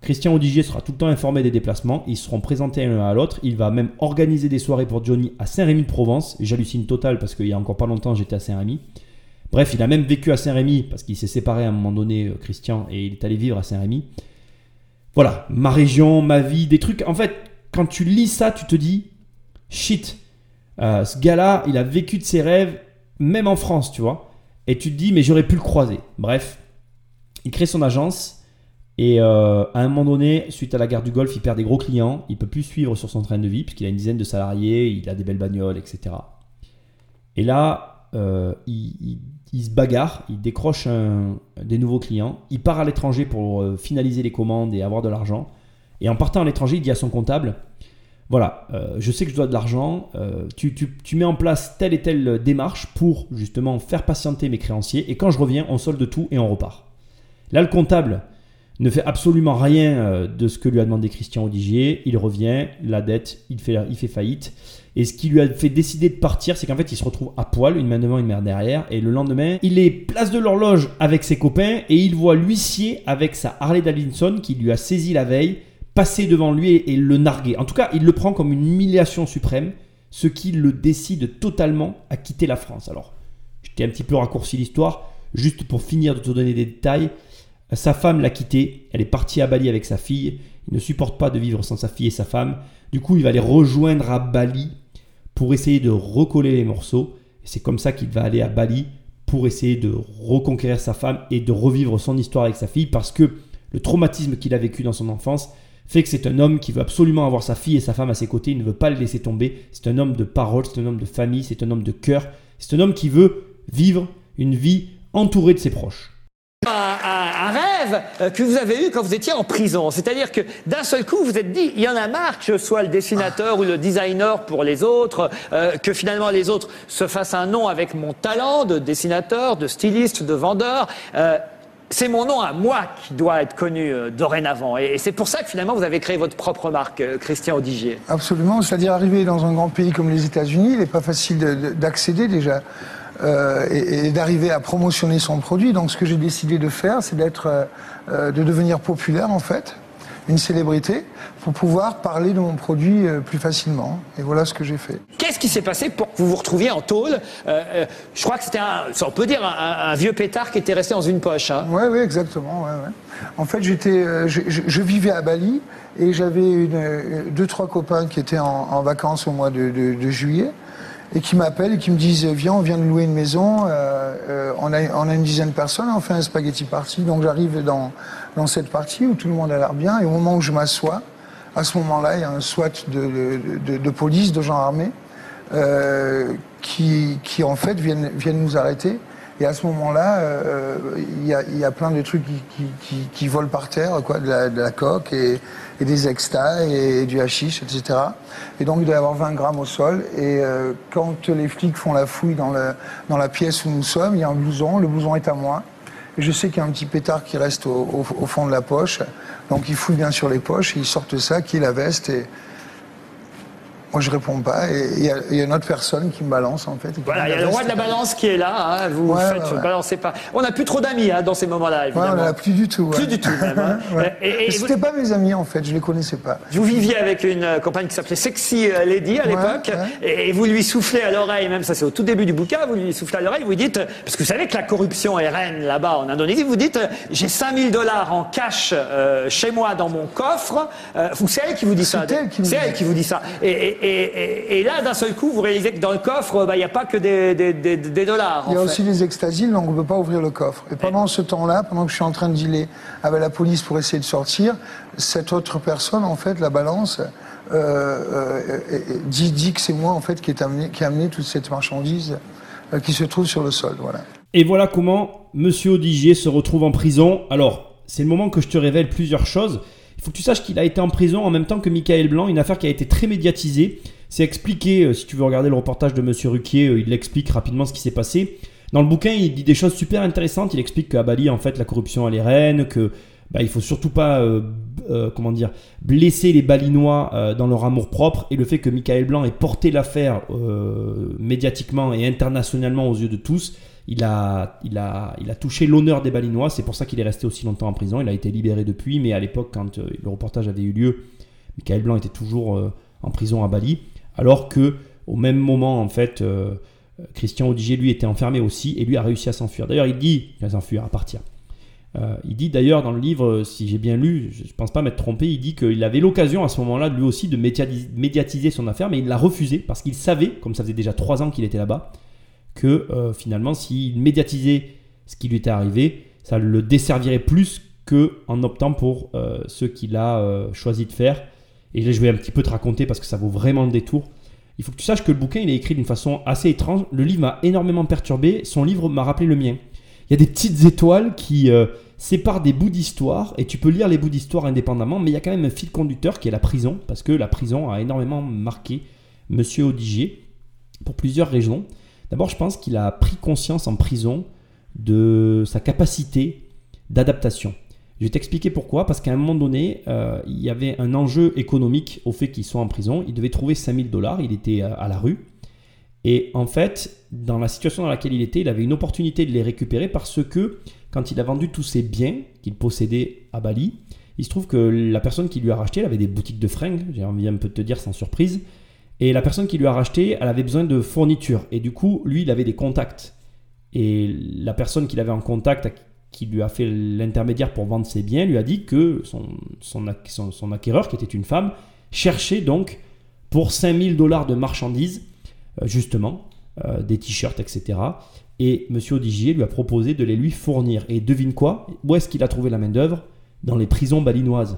Christian Odigier sera tout le temps informé des déplacements, ils seront présentés l'un à l'autre, il va même organiser des soirées pour Johnny à Saint-Rémy-de-Provence, j'hallucine total parce qu'il y a encore pas longtemps j'étais à Saint-Rémy. Bref, il a même vécu à Saint-Rémy parce qu'il s'est séparé à un moment donné, euh, Christian, et il est allé vivre à Saint-Rémy. Voilà, ma région, ma vie, des trucs. En fait, quand tu lis ça, tu te dis, shit, euh, ce gars-là, il a vécu de ses rêves, même en France, tu vois. Et tu te dis, mais j'aurais pu le croiser. Bref, il crée son agence, et euh, à un moment donné, suite à la guerre du Golfe, il perd des gros clients, il peut plus suivre sur son train de vie puisqu'il a une dizaine de salariés, il a des belles bagnoles, etc. Et là, euh, il, se bagarre, il décroche des nouveaux clients, il part à l'étranger pour finaliser les commandes et avoir de l'argent. Et en partant à l'étranger, il dit à son comptable, voilà, je sais que je dois de l'argent, tu, tu, mets en place telle et telle démarche pour justement faire patienter mes créanciers, et quand je reviens, on solde tout et on repart. Là, le comptable, ne fait absolument rien euh, de ce que lui a demandé Christian Odigier. Il revient, la dette, il fait, il fait faillite. Et ce qui lui a fait décider de partir, c'est qu'en fait, il se retrouve à poil, une main devant, une main derrière. Et le lendemain, il est place de l'horloge avec ses copains et il voit l'huissier avec sa Harley Davidson qui lui a saisi la veille passer devant lui et, le narguer. En tout cas, il le prend comme une humiliation suprême, ce qui le décide totalement à quitter la France. Alors, je t'ai un petit peu raccourci l'histoire, juste pour finir de te donner des détails. Sa femme l'a quitté, elle est partie à Bali avec sa fille, il ne supporte pas de vivre sans sa fille et sa femme, du coup il va les rejoindre à Bali pour essayer de recoller les morceaux, c'est comme ça qu'il va aller à Bali pour essayer de reconquérir sa femme et de revivre son histoire avec sa fille, parce que le traumatisme qu'il a vécu dans son enfance fait que c'est un homme qui veut absolument avoir sa fille et sa femme à ses côtés, il ne veut pas les laisser tomber. C'est un homme de parole, c'est un homme de famille, c'est un homme de cœur, c'est un homme qui veut vivre une vie entourée de ses proches. Un rêve euh, que vous avez eu quand vous étiez en prison. C'est-à-dire que d'un seul coup, vous vous êtes dit, il y en a marre que je sois le dessinateur ou le designer pour les autres, euh, que finalement les autres se fassent un nom avec mon talent de dessinateur, de styliste, de vendeur. Euh, c'est mon nom à moi qui doit être connu euh, dorénavant. Et, c'est pour ça que finalement vous avez créé votre propre marque, euh, Christian Odigier. Absolument, c'est-à-dire arriver dans un grand pays comme les États-Unis, il n'est pas facile de- de- d'accéder déjà euh, et, d'arriver à promotionner son produit. Donc ce que j'ai décidé de faire, c'est de devenir populaire en fait, une célébrité, pour pouvoir parler de mon produit euh, plus facilement. Et voilà ce que j'ai fait. Qu'est-ce qui s'est passé pour que vous vous retrouviez en tôle Euh, euh, Je crois que c'était un, on peut dire, un, un vieux pétard qui était resté dans une poche. Hein. Oui, oui, exactement. ouais, ouais. En fait, j'étais, je, je- je vivais à Bali et j'avais deux, trois copains qui étaient en, en vacances au mois de, de- de juillet et qui m'appellent et qui me disent Viens, on vient de louer une maison, euh, euh, on, a, on a une dizaine de personnes, on fait un spaghetti party. Donc j'arrive dans, dans cette partie où tout le monde a l'air bien et au moment où je m'assois, à ce moment-là, il y a un SWAT de, police, de gens armés, euh, qui, qui en fait viennent, viennent nous arrêter. Et à ce moment-là, euh, il y, a, il y a plein de trucs qui, qui, qui- volent par terre, quoi, de la, de coque et, et des extas et, du hashish, etc. Et donc il doit y avoir 20 grammes au sol. Et euh, quand les flics font la fouille dans, le, dans la pièce où nous sommes, il y a un blouson, le blouson est à moi. Je sais qu'il y a un petit pétard qui reste au, fond de la poche. Donc ils fouillent bien sur les poches ils sortent ça, qui est la veste. Et moi je réponds pas. Et il y, a- il y a une autre personne qui me balance en fait. Voilà, il y a le roi de la balance qui est là. hein, vous Ouais, faites, ouais, ouais. balancez pas. On n'a plus trop d'amis hein, dans ces moments-là, Ouais, évidemment. on en a plus du tout. ouais. Plus du tout, même. hein. [LAUGHS] Ouais. Et- vous- C'était pas mes amis en fait, je les connaissais pas. Vous viviez avec une euh, compagne qui s'appelait Sexy euh, Lady à Ouais, l'époque, ouais. et, vous lui soufflez à l'oreille, même ça c'est au tout début du bouquin, vous lui soufflez à l'oreille, vous lui dites, euh, parce que vous savez que la corruption est reine là-bas en Indonésie, vous dites, euh, j'ai 5000 dollars en cash euh, chez moi dans mon coffre, euh, vous- c'est elle qui vous dit ça. C'est elle qui elle vous dit ça. Et, et- et- là, d'un seul coup, vous réalisez que dans le coffre, bah, il n'y a pas que des, des- des- des dollars. Il y a en aussi les extasies, donc on ne peut pas ouvrir le coffre. Et pendant ce temps-là, pendant que je suis en train de dealer avec la police pour essayer de sortir, cette autre personne, en fait, la balance, euh, euh, euh, dit, dit que c'est moi, en fait, qui, est amené, qui a amené toute cette marchandise euh, qui se trouve sur le sol. Voilà. Et voilà comment Monsieur Odigier se retrouve en prison. Alors, c'est le moment que je te révèle plusieurs choses. Faut que tu saches qu'il a été en prison en même temps que Michael Blanc, une affaire qui a été très médiatisée. C'est expliqué, euh, si tu veux regarder le reportage de Monsieur Ruquier, euh, il explique rapidement ce qui s'est passé. Dans le bouquin, il dit des choses super intéressantes. Il explique qu'à Bali, en fait, la corruption elle est reine, que bah, il faut surtout pas, euh, comment dire, blesser les Balinois dans leur amour propre. Et le fait que Michael Blanc ait porté l'affaire médiatiquement et internationalement aux yeux de tous, il a, il a, il a touché l'honneur des Balinois. C'est pour ça qu'il est resté aussi longtemps en prison. Il a été libéré depuis, mais à l'époque, quand euh, le reportage avait eu lieu, Michael Blanc était toujours euh, en prison à Bali, alors que au même moment, en fait, euh, Christian Odigier, lui, était enfermé aussi, et lui a réussi à s'enfuir. D'ailleurs, il dit, à s'enfuir, à partir. Il dit d'ailleurs dans le livre, si j'ai bien lu, je ne pense pas m'être trompé, il dit qu'il avait l'occasion à ce moment-là, lui aussi, de médiatis- médiatiser son affaire, mais il l'a refusé parce qu'il savait, comme ça faisait déjà trois ans qu'il était là-bas, que euh, finalement, s'il médiatisait ce qui lui était arrivé, ça le desservirait plus que en optant pour euh, ce qu'il a euh, choisi de faire. Et là, je vais un petit peu te raconter parce que ça vaut vraiment le détour. Il faut que tu saches que le bouquin, il est écrit d'une façon assez étrange. Le livre m'a énormément perturbé. Son livre m'a rappelé le mien. Il y a des petites étoiles qui séparent des bouts d'histoire et tu peux lire les bouts d'histoire indépendamment, mais il y a quand même un fil conducteur qui est la prison parce que la prison a énormément marqué Monsieur Odigier pour plusieurs raisons. D'abord, je pense qu'il a pris conscience en prison de sa capacité d'adaptation. Je vais t'expliquer pourquoi. Parce qu'à un moment donné, euh, il y avait un enjeu économique au fait qu'il soit en prison. Il devait trouver 5000 dollars. Il était à, à la rue. Et en fait, dans la situation dans laquelle il était, il avait une opportunité de les récupérer parce que quand il a vendu tous ses biens qu'il possédait à Bali, il se trouve que la personne qui lui a racheté, elle avait des boutiques de fringues, j'ai envie un peu de te dire sans surprise, et la personne qui lui a racheté, elle avait besoin de fournitures. Et du coup, lui, il avait des contacts. Et la personne qu'il avait en contact, qui lui a fait l'intermédiaire pour vendre ses biens, lui a dit que son, son, ac- son- son acquéreur, qui était une femme, cherchait donc pour 5000 dollars de marchandises, euh, justement, euh, des t-shirts, etc. Et M. Odigier lui a proposé de les lui fournir. Et devine quoi? Où est-ce qu'il a trouvé la main-d'œuvre? Dans les prisons balinoises.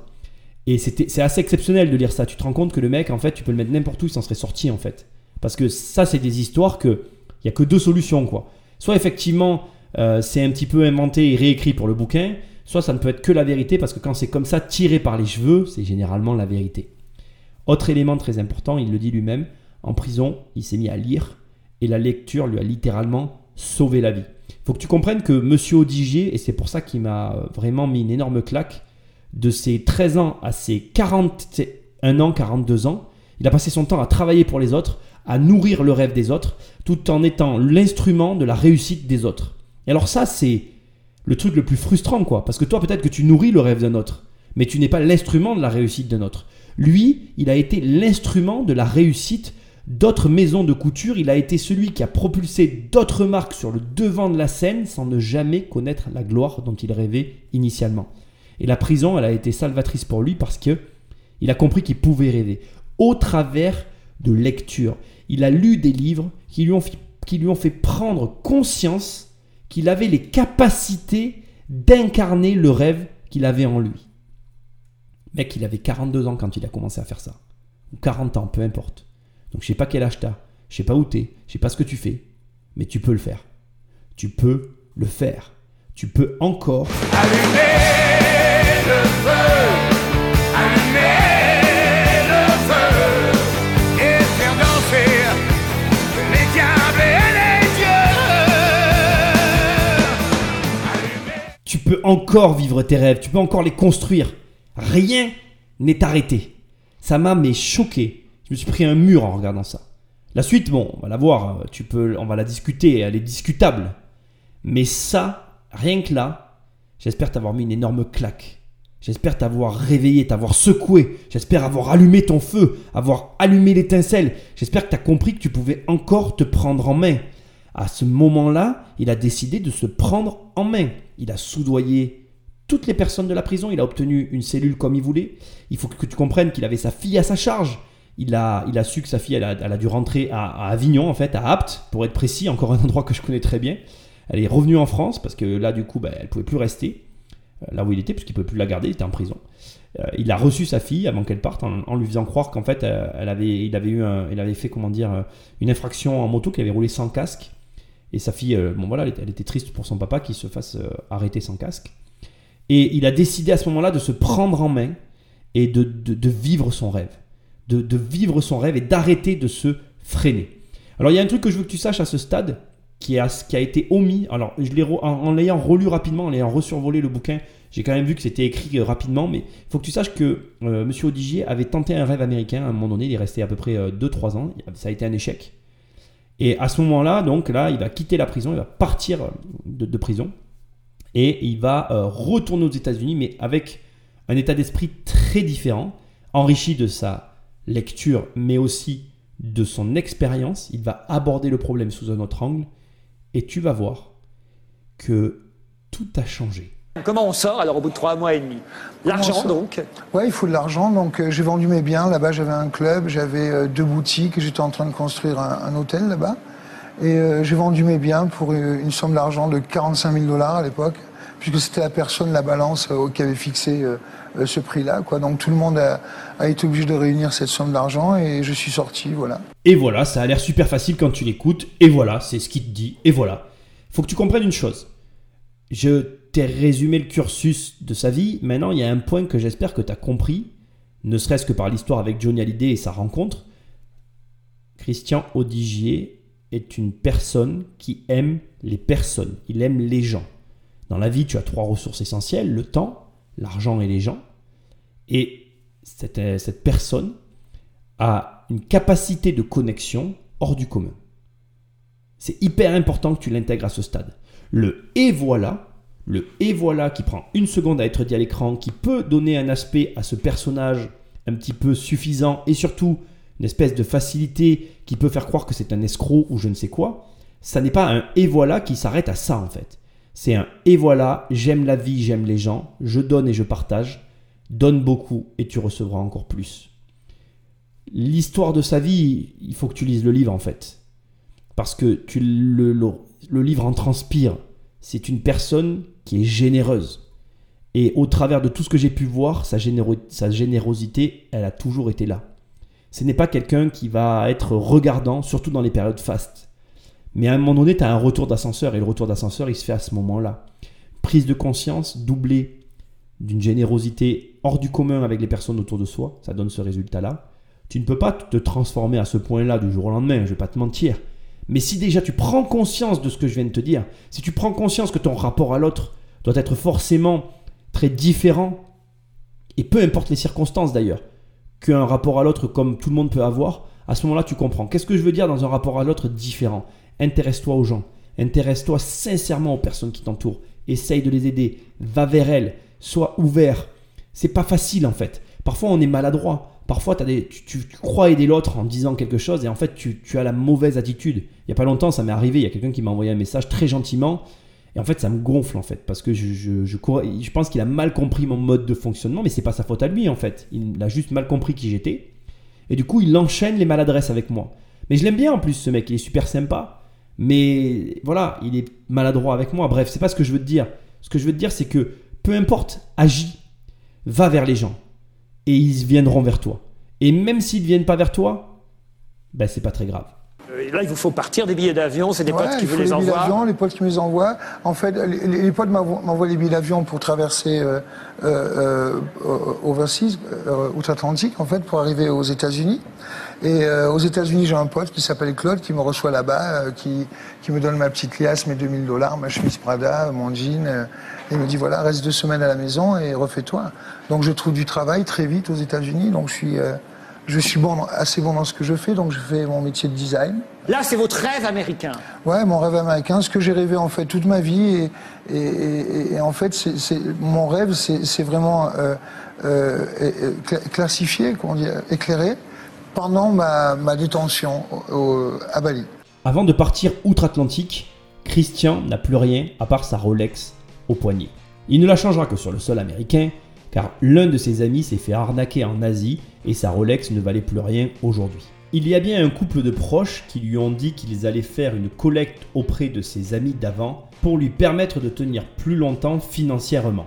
Et c'est assez exceptionnel de lire ça. Tu te rends compte que le mec, en fait, tu peux le mettre n'importe où, il s'en serait sorti, en fait. Parce que ça, c'est des histoires que il y a que deux solutions, quoi. Soit effectivement, euh, c'est un petit peu inventé et réécrit pour le bouquin, soit ça ne peut être que la vérité, parce que quand c'est comme ça, tiré par les cheveux, c'est généralement la vérité. Autre élément très important, il le dit lui-même, en prison, il s'est mis à lire, et la lecture lui a littéralement sauvé la vie. Il faut que tu comprennes que Monsieur Odigier, et c'est pour ça qu'il m'a vraiment mis une énorme claque, de ses 13 ans à ses 41 ans, 42 ans, il a passé son temps à travailler pour les autres, à nourrir le rêve des autres, tout en étant l'instrument de la réussite des autres. Et alors ça, c'est le truc le plus frustrant, quoi. Parce que toi, peut-être que tu nourris le rêve d'un autre, mais tu n'es pas l'instrument de la réussite d'un autre. Lui, il a été l'instrument de la réussite d'autres maisons de couture. Il a été celui qui a propulsé d'autres marques sur le devant de la scène sans ne jamais connaître la gloire dont il rêvait initialement. Et la prison, elle a été salvatrice pour lui parce que il a compris qu'il pouvait rêver au travers de lecture. Il a lu des livres qui lui ont, fait prendre conscience qu'il avait les capacités d'incarner le rêve qu'il avait en lui. Mec, il avait 42 ans quand il a commencé à faire ça. Ou 40 ans, peu importe. Donc je sais pas quel âge t'as, je sais pas où t'es, je sais pas ce que tu fais, mais tu peux le faire. Tu peux le faire. Tu peux encore Tu peux encore vivre tes rêves, tu peux encore les construire. Rien n'est arrêté. Ça m'a mais choqué. Je me suis pris un mur en regardant ça. La suite, bon, on va la voir, tu peux, on va la discuter, elle est discutable. Mais ça, rien que là, j'espère t'avoir mis une énorme claque. J'espère t'avoir réveillé, t'avoir secoué. J'espère avoir allumé ton feu, avoir allumé l'étincelle. J'espère que tu as compris que tu pouvais encore te prendre en main. À ce moment-là, il a décidé de se prendre en main. Il a soudoyé toutes les personnes de la prison. Il a obtenu une cellule comme il voulait. Il faut que tu comprennes qu'il avait sa fille à sa charge. Il a, su que sa fille, elle a, elle a dû rentrer à, Avignon, en fait, à Apt, pour être précis, encore un endroit que je connais très bien. Elle est revenue en France parce que là, du coup, bah, elle pouvait plus rester là où il était, puisqu'il ne pouvait plus la garder, il était en prison. Euh, il a reçu sa fille avant qu'elle parte en, lui faisant croire qu'en fait, euh, elle avait, il, avait eu il avait fait, comment dire, euh, une infraction en moto, qu'il avait roulé sans casque. Et sa fille, euh, bon voilà, elle était, triste pour son papa qu'il se fasse euh, arrêter sans casque. Et il a décidé à ce moment-là de se prendre en main et de, de- de vivre son rêve. De, de vivre son rêve et d'arrêter de se freiner. Alors il y a un truc que je veux que tu saches à ce stade qui a, qui a été omis. Alors je l'ai en, en l'ayant relu rapidement, en l'ayant resurvolé le bouquin, j'ai quand même vu que c'était écrit euh, rapidement, mais il faut que tu saches que euh, Monsieur Odigier avait tenté un rêve américain à un moment donné, il est resté à peu près 2-3 ans, ça a été un échec. Et à ce moment-là, donc là, il va quitter la prison, il va partir euh, de, de prison, et il va euh, retourner aux États-Unis, mais avec un état d'esprit très différent, enrichi de sa lecture, mais aussi de son expérience. Il va aborder le problème sous un autre angle, et tu vas voir que tout a changé. Comment on sort alors au bout de trois mois et demi? L'argent donc? Ouais, il faut de l'argent, donc euh, j'ai vendu mes biens. Là-bas, j'avais un club, j'avais euh, deux boutiques, j'étais en train de construire un, un hôtel là-bas. Et euh, j'ai vendu mes biens pour euh, une somme d'argent de 45 000 dollars à l'époque, puisque c'était la personne, la balance, euh, qui avait fixé ce prix-là. quoi. Donc tout le monde a, a été obligé de réunir cette somme d'argent et je suis sorti, voilà. Et voilà, ça a l'air super facile quand tu l'écoutes. Et voilà, c'est ce qu'il te dit. Et voilà. Faut que tu comprennes une chose. Je t'ai résumé le cursus de sa vie. Maintenant, il y a un point que j'espère que tu as compris, ne serait-ce que par l'histoire avec Johnny Hallyday et sa rencontre. Christian Odigier est une personne qui aime les personnes. Il aime les gens. Dans la vie, tu as trois ressources essentielles, le temps, l'argent et les gens. Et cette, euh, cette personne a une capacité de connexion hors du commun. C'est hyper important que tu l'intègres à ce stade. Le et voilà, le et voilà qui prend une seconde à être dit à l'écran, qui peut donner un aspect à ce personnage un petit peu suffisant et surtout une espèce de facilité qui peut faire croire que c'est un escroc ou je ne sais quoi, ça n'est pas un et voilà qui s'arrête à ça en fait. C'est un et voilà, j'aime la vie, j'aime les gens, je donne et je partage, donne beaucoup et tu recevras encore plus. L'histoire de sa vie, il faut que tu lises le livre en fait. Parce que tu, le, livre en transpire. C'est une personne qui est généreuse. Et au travers de tout ce que j'ai pu voir, sa générosité, elle a toujours été là. Ce n'est pas quelqu'un qui va être regardant, surtout dans les périodes fastes. Mais à un moment donné, tu as un retour d'ascenseur, et le retour d'ascenseur, il se fait à ce moment-là. Prise de conscience doublée d'une générosité hors du commun avec les personnes autour de soi, ça donne ce résultat-là. Tu ne peux pas te transformer à ce point-là du jour au lendemain, je ne vais pas te mentir. Mais si déjà tu prends conscience de ce que je viens de te dire, si tu prends conscience que ton rapport à l'autre doit être forcément très différent, et peu importe les circonstances d'ailleurs, qu'un rapport à l'autre comme tout le monde peut avoir, à ce moment-là tu comprends. Qu'est-ce que je veux dire dans un rapport à l'autre différent? Intéresse-toi aux gens, intéresse-toi sincèrement aux personnes qui t'entourent, essaye de les aider, va vers elles, sois ouvert. C'est pas facile en fait. Parfois on est maladroit, parfois as des, tu, crois aider l'autre en disant quelque chose et en fait tu, as la mauvaise attitude. Il n'y a pas longtemps ça m'est arrivé, il y a quelqu'un qui m'a envoyé un message très gentiment et en fait, ça me gonfle en fait, parce que je, je, je, pense qu'il a mal compris mon mode de fonctionnement, mais c'est pas sa faute à lui en fait. Il a juste mal compris qui j'étais. Et du coup, il enchaîne les maladresses avec moi. Mais je l'aime bien en plus, ce mec, il est super sympa. Mais voilà, il est maladroit avec moi. Bref, c'est pas ce que je veux te dire. Ce que je veux te dire, c'est que peu importe, agis, va vers les gens. Et ils viendront vers toi. Et même s'ils ne viennent pas vers toi, ben c'est pas très grave. Euh, là, il vous faut partir des billets d'avion, c'est des potes qui vous les, envoient. Les potes qui me les envoient. En fait, les, potes m'envoient les billets d'avion pour traverser euh, euh, overseas, euh, outre-Atlantique, en fait, pour arriver aux États-Unis. Et aux États-Unis, j'ai un pote qui s'appelle Claude, qui me reçoit là-bas, qui, qui me donne ma petite liasse, mes 2000 dollars, ma chemise Prada, mon jean. et il me dit, voilà, reste deux semaines à la maison et refais-toi. Donc je trouve du travail très vite aux États-Unis, donc je suis je suis bon, assez bon dans ce que je fais, donc je fais mon métier de design. Là, c'est votre rêve américain Ouais, mon rêve américain, ce que j'ai rêvé en fait toute ma vie. Et, en fait, c'est, mon rêve, c'est, vraiment euh, euh, classifié, comment dire, éclairé pendant ma, détention à Bali. Avant de partir outre-Atlantique, Christian n'a plus rien à part sa Rolex au poignet. Il ne la changera que sur le sol américain, car l'un de ses amis s'est fait arnaquer en Asie et sa Rolex ne valait plus rien aujourd'hui. Il y a bien un couple de proches qui lui ont dit qu'ils allaient faire une collecte auprès de ses amis d'avant pour lui permettre de tenir plus longtemps financièrement.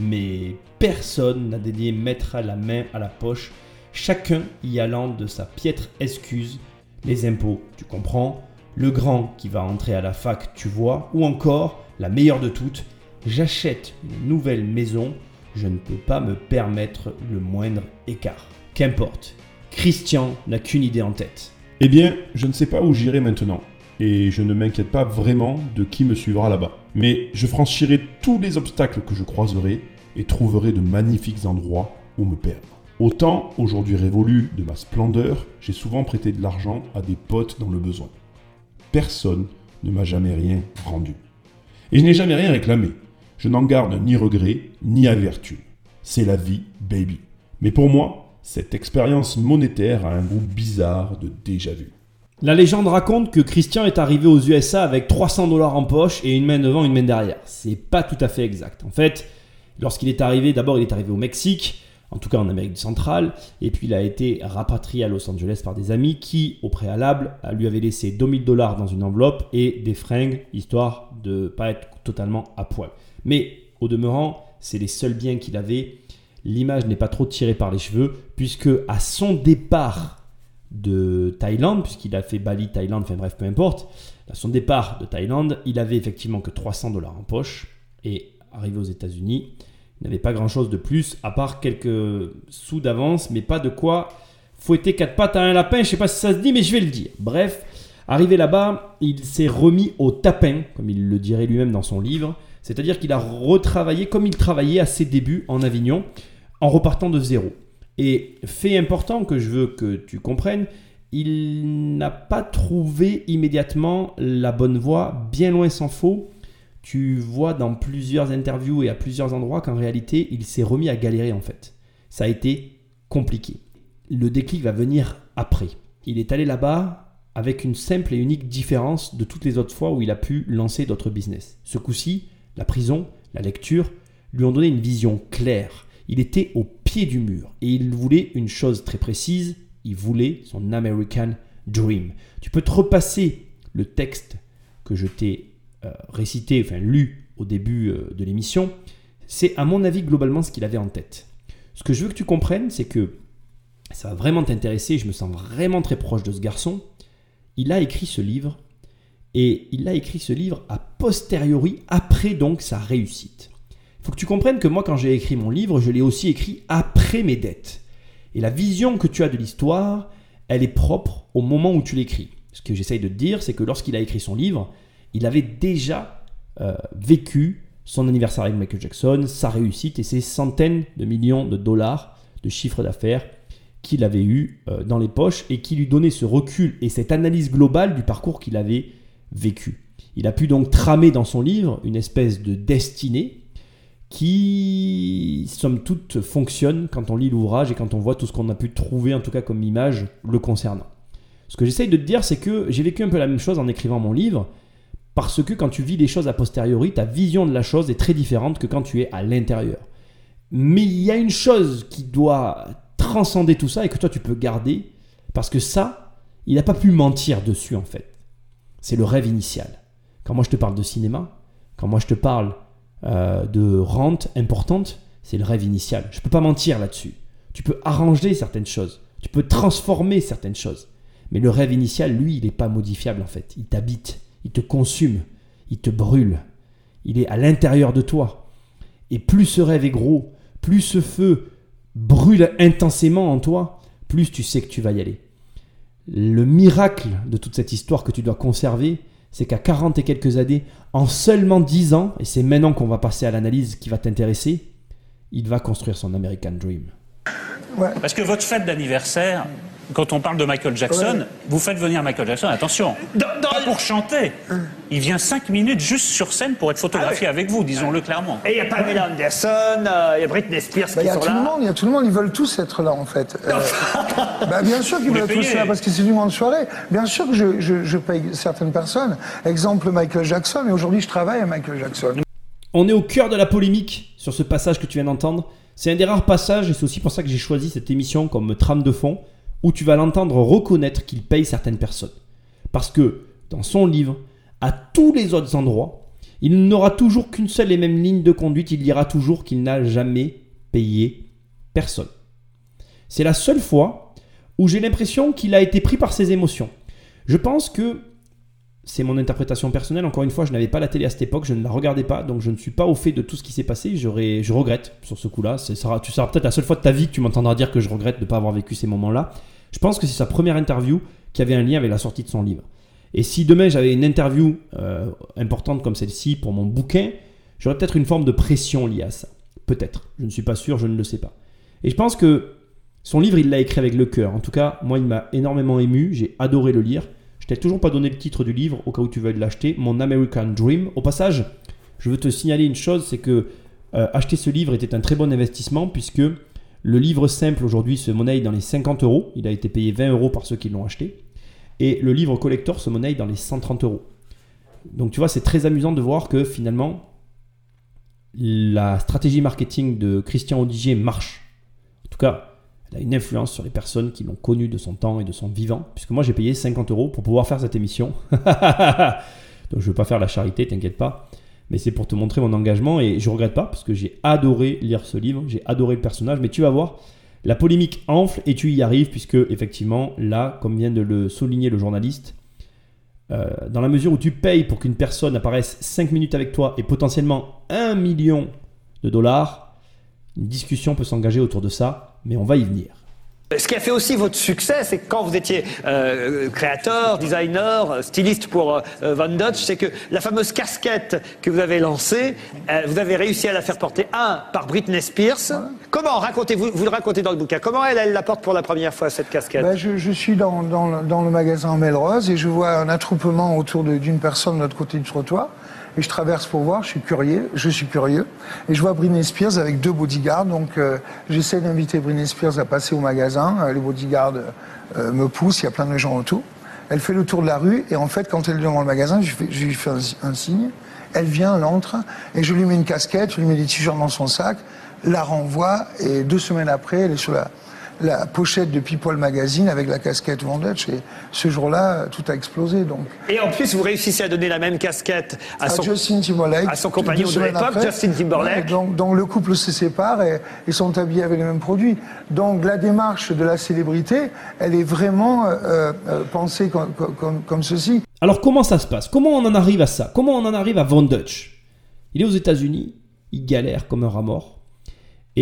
Mais personne n'a dédié mettre la main à la poche, chacun y allant de sa piètre excuse. Les impôts, tu comprends, le grand qui va entrer à la fac, tu vois, ou encore, la meilleure de toutes, j'achète une nouvelle maison je ne peux pas me permettre le moindre écart. Qu'importe, Christian n'a qu'une idée en tête. Eh bien, je ne sais pas où j'irai maintenant, et je ne m'inquiète pas vraiment de qui me suivra là-bas. Mais je franchirai tous les obstacles que je croiserai et trouverai de magnifiques endroits où me perdre. Autant, aujourd'hui révolu de ma splendeur, j'ai souvent prêté de l'argent à des potes dans le besoin. Personne ne m'a jamais rien rendu. Et je n'ai jamais rien réclamé. Je n'en garde ni regret, ni avertu. C'est la vie, baby. Mais pour moi, cette expérience monétaire a un goût bizarre de déjà vu. La légende raconte que Christian est arrivé aux USA avec 300 dollars en poche et une main devant, une main derrière. C'est pas tout à fait exact. En fait, lorsqu'il est arrivé, d'abord il est arrivé au Mexique, en tout cas en Amérique centrale, et puis il a été rapatrié à Los Angeles par des amis qui, au préalable, lui avaient laissé 2000 dollars dans une enveloppe et des fringues, histoire de pas être totalement à poil. Mais au demeurant, c'est les seuls biens qu'il avait. L'image n'est pas trop tirée par les cheveux, puisque à son départ de Thaïlande, puisqu'il a fait Bali, Thaïlande, enfin bref, peu importe, à son départ de Thaïlande, il avait effectivement que 300 dollars en poche, et arrivé aux États-Unis, il n'avait pas grand-chose de plus, à part quelques sous d'avance, mais pas de quoi fouetter quatre pattes à un lapin, je ne sais pas si ça se dit, mais je vais le dire. Bref, arrivé là-bas, il s'est remis au tapin, comme il le dirait lui-même dans son livre, c'est-à-dire qu'il a retravaillé comme il travaillait à ses débuts en Avignon, en repartant de zéro. Et fait important que je veux que tu comprennes, il n'a pas trouvé immédiatement la bonne voie, bien loin s'en faut. Tu vois dans plusieurs interviews et à plusieurs endroits qu'en réalité, il s'est remis à galérer en fait. Ça a été compliqué. Le déclic va venir après. Il est allé là-bas avec une simple et unique différence de toutes les autres fois où il a pu lancer d'autres business. Ce coup-ci, la prison, la lecture, lui ont donné une vision claire. Il était au pied du mur et il voulait une chose très précise, il voulait son American Dream. Tu peux te repasser le texte que je t'ai récité, enfin lu au début euh, de l'émission. C'est à mon avis globalement ce qu'il avait en tête. Ce que je veux que tu comprennes, c'est que ça va vraiment t'intéresser, je me sens vraiment très proche de ce garçon. Il a écrit ce livre et il a écrit ce livre a posteriori, après donc sa réussite. Il faut que tu comprennes que moi, quand j'ai écrit mon livre, je l'ai aussi écrit après mes dettes. Et la vision que tu as de l'histoire, elle est propre au moment où tu l'écris. Ce que j'essaye de te dire, c'est que lorsqu'il a écrit son livre, il avait déjà euh, vécu son anniversaire avec Michael Jackson, sa réussite et ses centaines de millions de dollars de chiffre d'affaires qu'il avait eu euh, dans les poches et qui lui donnait ce recul et cette analyse globale du parcours qu'il avait vécu. Il a pu donc tramer dans son livre une espèce de destinée qui, somme toute, fonctionne quand on lit l'ouvrage et quand on voit tout ce qu'on a pu trouver, en tout cas comme image, le concernant. Ce que j'essaye de te dire, c'est que j'ai vécu un peu la même chose en écrivant mon livre, parce que quand tu vis les choses a posteriori, ta vision de la chose est très différente que quand tu es à l'intérieur. Mais il y a une chose qui doit transcender tout ça et que toi tu peux garder, parce que ça, il n'a pas pu mentir dessus en fait. C'est le rêve initial. Quand moi je te parle de cinéma, quand moi je te parle euh, de rente importante, c'est le rêve initial. Je ne peux pas mentir là-dessus. Tu peux arranger certaines choses, tu peux transformer certaines choses. Mais le rêve initial, lui, il n'est pas modifiable en fait. Il t'habite, il te consume, il te brûle. Il est à l'intérieur de toi. Et plus ce rêve est gros, plus ce feu brûle intensément en toi, plus tu sais que tu vas y aller. Le miracle de toute cette histoire que tu dois conserver, c'est qu'à 40 et quelques années, en seulement 10 ans, et c'est maintenant qu'on va passer à l'analyse qui va t'intéresser, il va construire son American Dream. Parce que votre fête d'anniversaire, quand on parle de Michael Jackson, vous faites venir Michael Jackson, attention, pas pour chanter. Il vient 5 minutes juste sur scène pour être photographié Ah avec vous, disons-le clairement. Et il y a Pamela Anderson, euh, il y a Britney Spears Bah, Il qui y a sont tout là. le monde, il y a tout le monde, ils veulent tous être là en fait. Euh, [LAUGHS] bah, bien sûr qu'ils veulent tous être là parce que c'est une grande soirée. Bien sûr que je, je- je paye certaines personnes. Exemple Michael Jackson, et aujourd'hui je travaille à Michael Jackson. On est au cœur de la polémique sur ce passage que tu viens d'entendre. C'est un des rares passages, et c'est aussi pour ça que j'ai choisi cette émission comme trame de fond, où tu vas l'entendre reconnaître qu'il paye certaines personnes. Parce que dans son livre, à tous les autres endroits, il n'aura toujours qu'une seule et même ligne de conduite, il dira toujours qu'il n'a jamais payé personne. C'est la seule fois où j'ai l'impression qu'il a été pris par ses émotions. Je pense que c'est mon interprétation personnelle. Encore une fois, je n'avais pas la télé à cette époque, je ne la regardais pas, donc je ne suis pas au fait de tout ce qui s'est passé. Je regrette sur ce coup-là. Tu seras peut-être la seule fois de ta vie que tu m'entendras dire que je regrette de ne pas avoir vécu ces moments-là. Je pense que c'est sa première interview qui avait un lien avec la sortie de son livre. Et si demain j'avais une interview euh, importante comme celle-ci pour mon bouquin, j'aurais peut-être une forme de pression liée à ça. Peut-être. Je ne suis pas sûr, je ne le sais pas. Et je pense que son livre, il l'a écrit avec le cœur. En tout cas, moi, il m'a énormément ému. J'ai adoré le lire. T'ai toujours pas donné le titre du livre au cas où tu veuilles l'acheter. Mon American Dream. Au passage, je veux te signaler une chose, c'est que euh, acheter ce livre était un très bon investissement puisque le livre simple aujourd'hui se monnaie dans les 50 euros. Il a été payé 20 euros par ceux qui l'ont acheté. Et le livre collector se monnaie dans les 130 euros. Donc tu vois, c'est très amusant de voir que finalement, la stratégie marketing de Christian Odigier marche. En tout cas, elle a une influence sur les personnes qui l'ont connu de son temps et de son vivant, puisque moi j'ai payé 50 euros pour pouvoir faire cette émission. [LAUGHS] Donc je ne veux pas faire la charité, t'inquiète pas. Mais c'est pour te montrer mon engagement et je regrette pas parce que j'ai adoré lire ce livre, j'ai adoré le personnage. Mais tu vas voir, la polémique enfle et tu y arrives puisque effectivement là, comme vient de le souligner le journaliste, euh, dans la mesure où tu payes pour qu'une personne apparaisse 5 minutes avec toi et potentiellement 1 million de dollars, une discussion peut s'engager autour de ça, mais on va y venir. Ce qui a fait aussi votre succès, c'est que quand vous étiez euh, créateur, designer, euh, styliste pour euh, Van Dutch, c'est que la fameuse casquette que vous avez lancée, euh, vous avez réussi à la faire porter, un, par Britney Spears. Comment racontez-vous, vous le racontez dans le bouquin, comment elle, elle la porte pour la première fois, cette casquette? Ben, je, je suis dans, dans le- dans le magasin Melrose et je vois un attroupement autour d'une personne de l'autre côté du trottoir. Et je traverse pour voir, je suis curieux, je suis curieux. Et je vois Britney Spears avec deux bodyguards. Donc euh, j'essaie d'inviter Britney Spears à passer au magasin. Euh, les bodyguards euh, me poussent, il y a plein de gens autour. Elle fait le tour de la rue et en fait, quand elle est devant le magasin, je, lui fais un, un signe. Elle vient, elle entre et je lui mets une casquette, je lui mets des t-shirts dans son sac, la renvoie et deux semaines après, elle est sur la, la pochette de People Magazine avec la casquette Von Dutch. Et ce jour-là, tout a explosé. Donc. Et en plus, vous réussissez à donner la même casquette à, son, Justin Timberlake, à son compagnon de l'époque, Justin Timberlake. donc, donc, le couple se sépare et ils sont habillés avec les mêmes produits. Donc la démarche de la célébrité, elle est vraiment euh, euh, pensée comme, comme, comme ceci. Alors comment ça se passe? Comment on en arrive à ça? Comment on en arrive à Von Dutch Il est aux États-Unis, il galère comme un rat mort.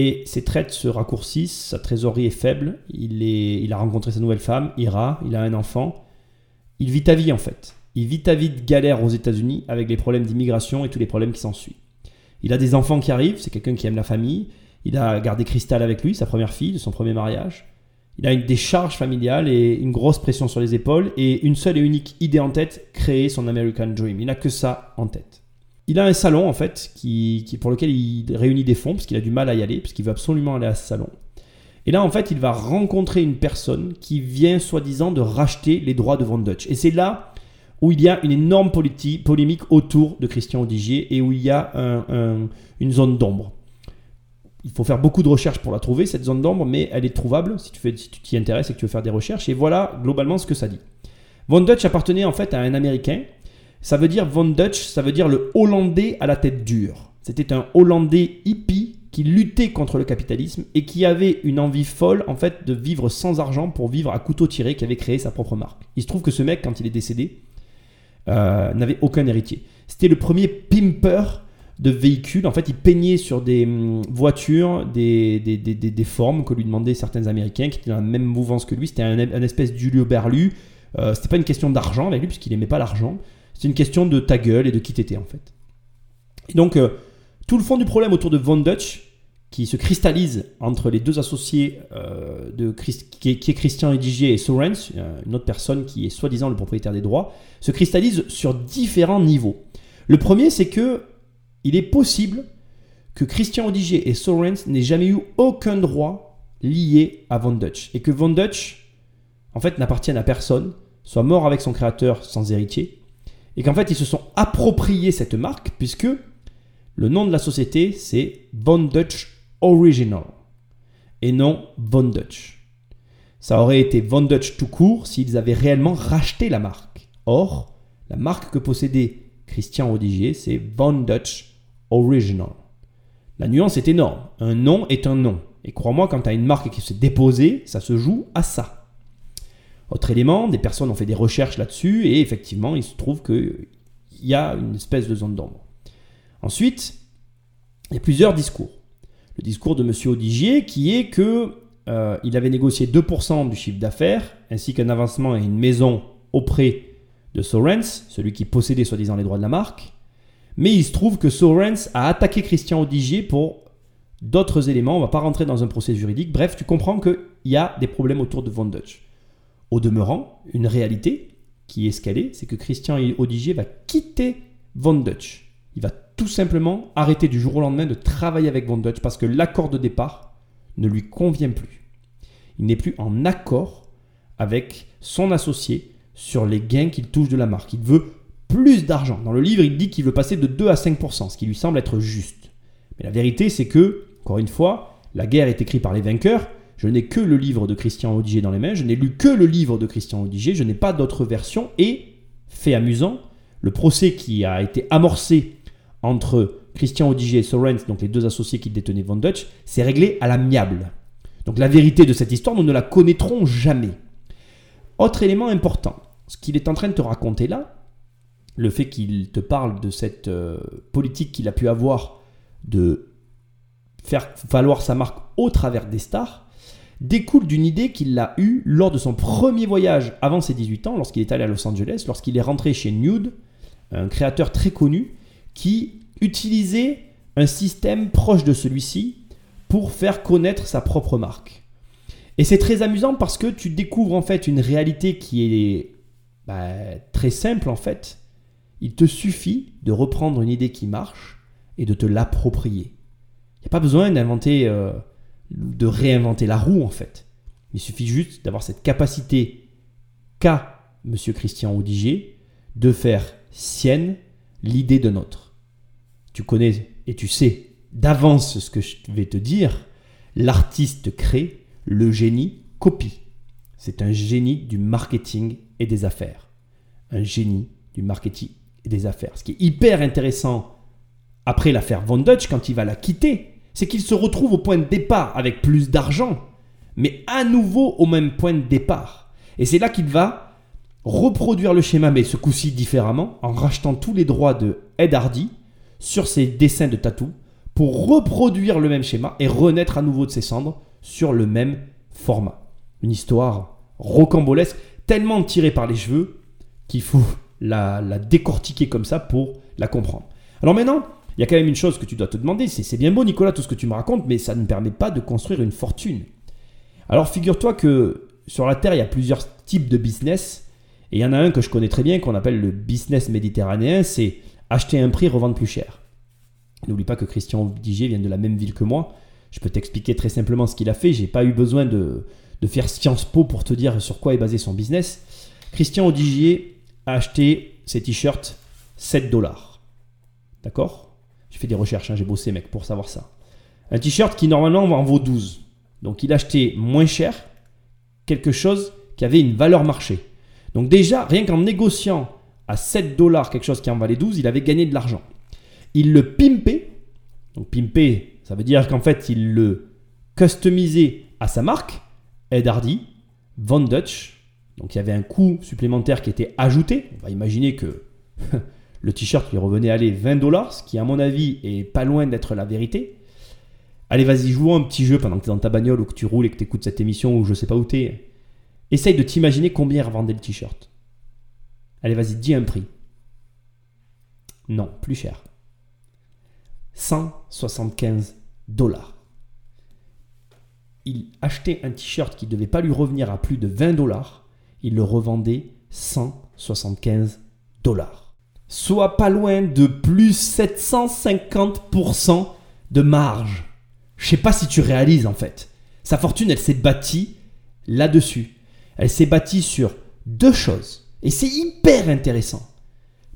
Et ses traites se raccourcissent, sa trésorerie est faible, il, est, il a rencontré sa nouvelle femme, Ira, il a un enfant. Il vit ta vie en fait. Il vit ta vie de galère aux États-Unis avec les problèmes d'immigration et tous les problèmes qui s'ensuivent. Il a des enfants qui arrivent, c'est quelqu'un qui aime la famille. Il a gardé Crystal avec lui, sa première fille, de son premier mariage. Il a une, des charges familiales et une grosse pression sur les épaules et une seule et unique idée en tête, créer son American Dream. Il n'a que ça en tête. Il a un salon en fait qui, pour lequel il réunit des fonds parce qu'il a du mal à y aller, parce qu'il veut absolument aller à ce salon. Et là en fait il va rencontrer une personne qui vient soi-disant de racheter les droits de Von Dutch. Et c'est là où il y a une énorme polémique autour de Christian Odigier et où il y a une zone d'ombre. Il faut faire beaucoup de recherches pour la trouver, cette zone d'ombre, mais elle est trouvable si tu t'y intéresses et que tu veux faire des recherches. Et voilà globalement ce que ça dit. Von Dutch appartenait en fait à un Américain ça veut dire Von Dutch, ça veut dire le Hollandais à la tête dure. C'était un Hollandais hippie qui luttait contre le capitalisme et qui avait une envie folle en fait de vivre sans argent pour vivre à couteau tiré, qui avait créé sa propre marque. Il se trouve que ce mec, quand il est décédé, euh, n'avait aucun héritier. C'était le premier pimper de véhicules. En fait, il peignait sur des hum, voitures des, des, formes que lui demandaient certains Américains qui étaient dans la même mouvance que lui. C'était un, espèce d'Ulio Berlu. Euh, c'était pas une question d'argent avec lui, puisqu'il n'aimait pas l'argent. C'est une question de ta gueule et de qui t'étais en fait. Et donc, euh, tout le fond du problème autour de Von Dutch, qui se cristallise entre les deux associés euh, de qui, est, Christian Edigier et Sorens, euh, une autre personne qui est soi-disant le propriétaire des droits, se cristallise sur différents niveaux. Le premier, c'est que il est possible que Christian Odigier et Sorens n'aient jamais eu aucun droit lié à Von Dutch et que Von Dutch, en fait, n'appartienne à personne, soit mort avec son créateur sans héritier et qu'en fait ils se sont appropriés cette marque puisque le nom de la société c'est Von Dutch Original et non Von Dutch. Ça aurait été Von Dutch tout court s'ils avaient réellement racheté la marque. Or, la marque que possédait Christian Odigier, c'est Von Dutch Original. La nuance est énorme. Un nom est un nom. Et crois-moi, quand tu as une marque qui se déposée, ça se joue à ça. Autre élément, des personnes ont fait des recherches là-dessus et effectivement, il se trouve qu'il y a une espèce de zone d'ombre. Ensuite, il y a plusieurs discours. Le discours de M. Odigier qui est que euh, il avait négocié 2% du chiffre d'affaires ainsi qu'un avancement et une maison auprès de Sorens, celui qui possédait soi-disant les droits de la marque. Mais il se trouve que Sorens a attaqué Christian Odigier pour d'autres éléments. On ne va pas rentrer dans un procès juridique. Bref, tu comprends qu'il y a des problèmes autour de Von Dutch. Au demeurant, une réalité qui est escalée, c'est que Christian Odigier va quitter Von Dutch. Il va tout simplement arrêter du jour au lendemain de travailler avec Von Dutch parce que l'accord de départ ne lui convient plus. Il n'est plus en accord avec son associé sur les gains qu'il touche de la marque. Il veut plus d'argent. Dans le livre, il dit qu'il veut passer de 2 à 5%, ce qui lui semble être juste. Mais la vérité, c'est que, encore une fois, la guerre est écrite par les vainqueurs je n'ai que le livre de Christian Audiger dans les mains, je n'ai lu que le livre de Christian Audiger, je n'ai pas d'autre version. Et, fait amusant, le procès qui a été amorcé entre Christian Audiger et Sorens, donc les deux associés qui détenaient Von Dutch, s'est réglé à l'amiable. Donc la vérité de cette histoire, nous ne la connaîtrons jamais. Autre élément important, ce qu'il est en train de te raconter là, le fait qu'il te parle de cette euh, politique qu'il a pu avoir de faire valoir sa marque au travers des stars, découle d'une idée qu'il a eue lors de son premier voyage avant ses 18 ans, lorsqu'il est allé à Los Angeles, lorsqu'il est rentré chez Nude, un créateur très connu, qui utilisait un système proche de celui-ci pour faire connaître sa propre marque. Et c'est très amusant parce que tu découvres en fait une réalité qui est bah, très simple en fait. Il te suffit de reprendre une idée qui marche et de te l'approprier. Il n'y a pas besoin d'inventer euh, de réinventer la roue en fait. Il suffit juste d'avoir cette capacité qu'a M. Christian Audigier de faire sienne l'idée de notre. Tu connais et tu sais d'avance ce que je vais te dire. L'artiste crée, Le génie copie. C'est un génie du marketing et des affaires. Un génie du marketing et des affaires. Ce qui est hyper intéressant après l'affaire Von Dutch, quand il va la quitter, c'est qu'il se retrouve au point de départ avec plus d'argent, mais à nouveau au même point de départ. Et c'est là qu'il va reproduire le schéma, mais ce coup-ci différemment, en rachetant tous les droits de Ed Hardy sur ses dessins de tatou pour reproduire le même schéma et renaître à nouveau de ses cendres sur le même format. Une histoire rocambolesque, tellement tirée par les cheveux qu'il faut la, la décortiquer comme ça pour la comprendre. Alors maintenant, il y a quand même une chose que tu dois te demander, c'est bien beau Nicolas tout ce que tu me racontes, mais ça ne permet pas de construire une fortune. Alors figure-toi que sur la Terre, il y a plusieurs types de business, et il y en a un que je connais très bien, qu'on appelle le business méditerranéen, c'est acheter un prix, revendre plus cher. N'oublie pas que Christian Digier vient de la même ville que moi. Je peux t'expliquer très simplement ce qu'il a fait. J'ai pas eu besoin de, de, faire Sciences Po pour te dire sur quoi est basé son business. Christian Odigier a acheté ses t-shirts 7 dollars. D'accord? J'ai fait des recherches, hein, j'ai bossé mec pour savoir ça. Un t-shirt qui normalement en vaut 12. Donc il a acheté moins cher quelque chose qui avait une valeur marché. Donc déjà, rien qu'en négociant à 7 dollars quelque chose qui en valait 12, il avait gagné de l'argent. Il le pimpait. Donc pimper, ça veut dire qu'en fait, il le customisait à sa marque, Ed Hardy, Von Dutch. Donc il y avait un coût supplémentaire qui était ajouté. On va imaginer que [LAUGHS] Le t-shirt lui revenait aller 20 dollars, ce qui à mon avis est pas loin d'être la vérité. Allez, vas-y, joue un petit jeu pendant que tu es dans ta bagnole ou que tu roules et que tu écoutes cette émission ou je sais pas où tu es. Essaye de t'imaginer combien revendait le t-shirt. Allez, vas-y, dis un prix. Non, plus cher. 175 dollars. Il achetait un t-shirt qui ne devait pas lui revenir à plus de 20 dollars. Il le revendait 175 dollars soit pas loin de plus 750% de marge. Je sais pas si tu réalises en fait. Sa fortune, elle s'est bâtie là-dessus. Elle s'est bâtie sur deux choses. Et c'est hyper intéressant.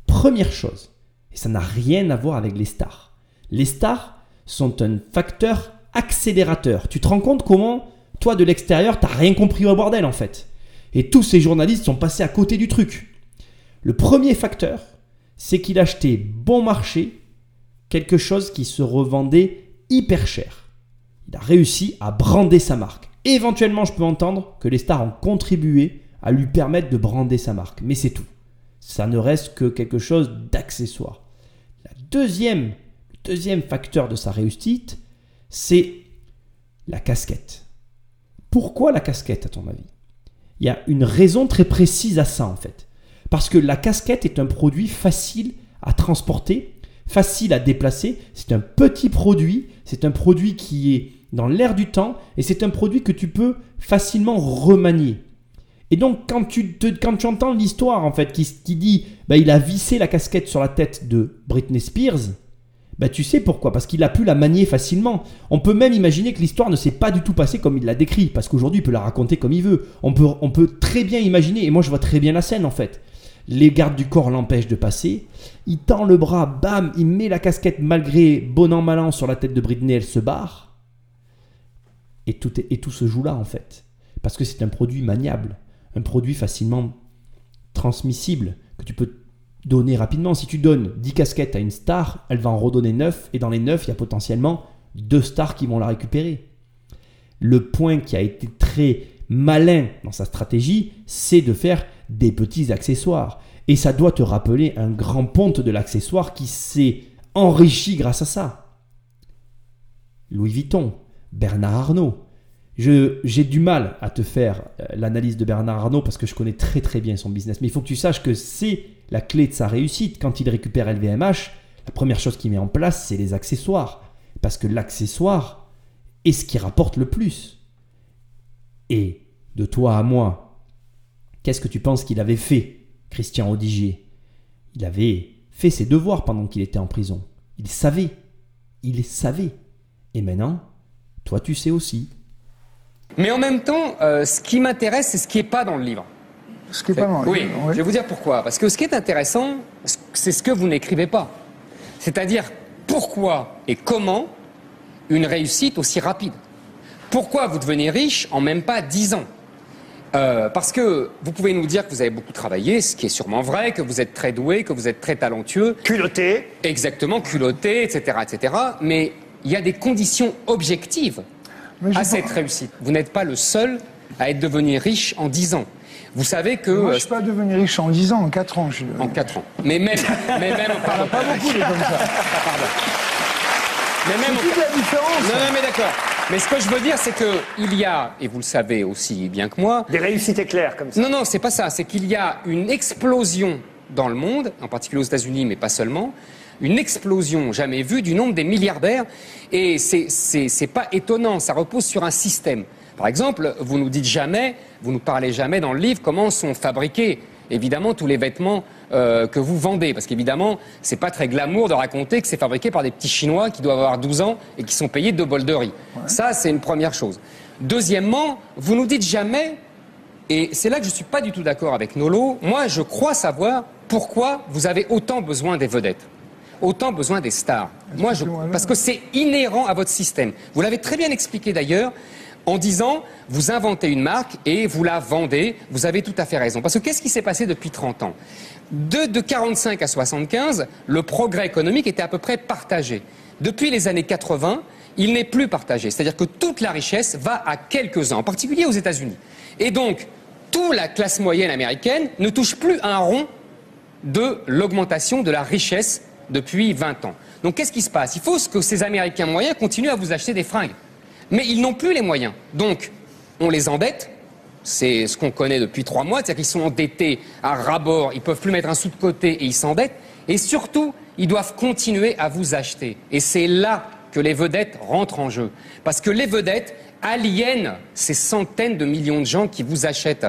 Première chose, et ça n'a rien à voir avec les stars. Les stars sont un facteur accélérateur. Tu te rends compte comment, toi de l'extérieur, t'as rien compris au bordel en fait. Et tous ces journalistes sont passés à côté du truc. Le premier facteur, c'est qu'il achetait bon marché quelque chose qui se revendait hyper cher. Il a réussi à brander sa marque. Éventuellement, je peux entendre que les stars ont contribué à lui permettre de brander sa marque, mais c'est tout. Ça ne reste que quelque chose d'accessoire. Le deuxième facteur de sa réussite, c'est la casquette. Pourquoi la casquette, à ton avis? Il y a une raison très précise à ça, en fait. Parce que la casquette est un produit facile à transporter, facile à déplacer. C'est un petit produit, c'est un produit qui est dans l'air du temps et c'est un produit que tu peux facilement remanier. Et donc quand tu, quand tu entends l'histoire en fait qui, qui dit bah, il a vissé la casquette sur la tête de Britney Spears, bah, tu sais pourquoi? Parce qu'il a pu la manier facilement. On peut même imaginer que l'histoire ne s'est pas du tout passée comme il l'a décrit, parce qu'aujourd'hui il peut la raconter comme il veut. On peut, on peut très bien imaginer, et moi je vois très bien la scène en fait les gardes du corps l'empêchent de passer. Il tend le bras, bam, il met la casquette malgré bon an mal an sur la tête de Britney, elle se barre. Et tout, et tout se joue là en fait. Parce que c'est un produit maniable, un produit facilement transmissible, que tu peux donner rapidement. Si tu donnes 10 casquettes à une star, elle va en redonner 9, et dans les 9, il y a potentiellement deux stars qui vont la récupérer. Le point qui a été très malin dans sa stratégie, c'est de faire des petits accessoires. Et ça doit te rappeler un grand ponte de l'accessoire qui s'est enrichi grâce à ça. Louis Vuitton, Bernard Arnault. J'ai du mal à te faire euh, l'analyse de Bernard Arnault parce que je connais très très bien son business. Mais il faut que tu saches que c'est la clé de sa réussite. Quand il récupère LVMH, la première chose qu'il met en place, c'est les accessoires. Parce que l'accessoire est ce qui rapporte le plus. Et de toi à moi, Qu'est-ce que tu penses qu'il avait fait, Christian Odigier Il avait fait ses devoirs pendant qu'il était en prison. Il savait. Il savait. Et maintenant, toi tu sais aussi. Mais en même temps, euh, ce qui m'intéresse, c'est ce qui n'est pas dans le livre. Ce qui n'est pas dans le oui, livre je vais vous dire pourquoi. Parce que ce qui est intéressant, c'est ce que vous n'écrivez pas. C'est-à-dire pourquoi et comment une réussite aussi rapide? Pourquoi vous devenez riche en même pas 10 ans? Euh, parce que vous pouvez nous dire que vous avez beaucoup travaillé, ce qui est sûrement vrai, que vous êtes très doué, que vous êtes très talentueux. Culotté. Exactement, culotté, etc., etc. Mais il y a des conditions objectives à cette réussite. Vous n'êtes pas le seul à être devenu riche en 10 ans. Vous savez que... Moi, je suis pas devenu riche en 10 ans, en 4 ans. Je suis en 4 ans. Mais même... mais même [LAUGHS] pardon. pas beaucoup, les comme ça. Pardon. Mais même C'est toute la différence. Non, non, mais d'accord. Mais ce que je veux dire, c'est que il y a, et vous le savez aussi bien que moi, Des réussites éclairs comme ça. non, non, c'est pas ça. C'est qu'il y a une explosion dans le monde, en particulier aux États-Unis, mais pas seulement, une explosion jamais vue du nombre des milliardaires. Et c'est pas étonnant. Ça repose sur un système. Par exemple, vous nous dites jamais, vous nous parlez jamais dans le livre comment sont fabriqués évidemment tous les vêtements euh, que vous vendez, parce qu'évidemment, c'est pas très glamour de raconter que c'est fabriqué par des petits Chinois qui doivent avoir 12 ans et qui sont payés deux bols de riz. Ça, c'est une première chose. Deuxièmement, vous nous dites jamais et c'est là que je ne suis pas du tout d'accord avec Nolo. Moi, je crois savoir pourquoi vous avez autant besoin des vedettes, autant besoin des stars. Moi, je, parce que c'est inhérent à votre système. Vous l'avez très bien expliqué d'ailleurs en disant, vous inventez une marque et vous la vendez. Vous avez tout à fait raison. Parce que qu'est-ce qui s'est passé depuis 30 ans? De, de 45 à 75, le progrès économique était à peu près partagé. Depuis les années 80, il n'est plus partagé. C'est-à-dire que toute la richesse va à quelques-uns, en particulier aux États-Unis. Et donc, toute la classe moyenne américaine ne touche plus un rond de l'augmentation de la richesse depuis 20 ans. Donc qu'est-ce qui se passe? Il faut que ces Américains moyens continuent à vous acheter des fringues. Mais ils n'ont plus les moyens. Donc, on les endette. C'est ce qu'on connaît depuis trois mois, c'est-à-dire qu'ils sont endettés à ras-bord, ils peuvent plus mettre un sou de côté et ils s'endettent. Et surtout, ils doivent continuer à vous acheter. Et c'est là que les vedettes rentrent en jeu. Parce que les vedettes aliènent ces centaines de millions de gens qui vous achètent.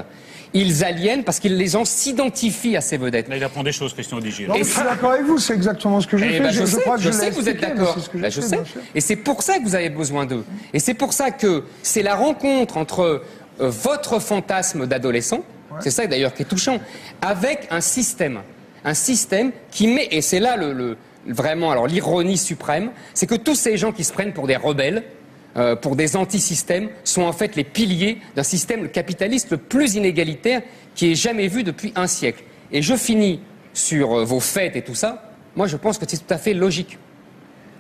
Ils aliènent parce que les gens s'identifient à ces vedettes. Là, il apprend des choses, Christian. Non, je suis d'accord avec vous, c'est exactement ce que j'ai Eh fait. ben, je, sais, crois je je sais que vous êtes d'accord. Bah, je fait, sais. Et c'est pour ça que vous avez besoin d'eux. Et c'est pour ça que c'est la rencontre entre votre fantasme d'adolescent, c'est ça d'ailleurs qui est touchant, avec un système. Un système qui met, et c'est là le, le- vraiment alors l'ironie suprême, c'est que tous ces gens qui se prennent pour des rebelles, euh, pour des anti-systèmes, sont en fait les piliers d'un système capitaliste le plus inégalitaire qui ait jamais vu depuis un siècle. Et je finis sur euh, vos fêtes et tout ça. Moi, je pense que c'est tout à fait logique.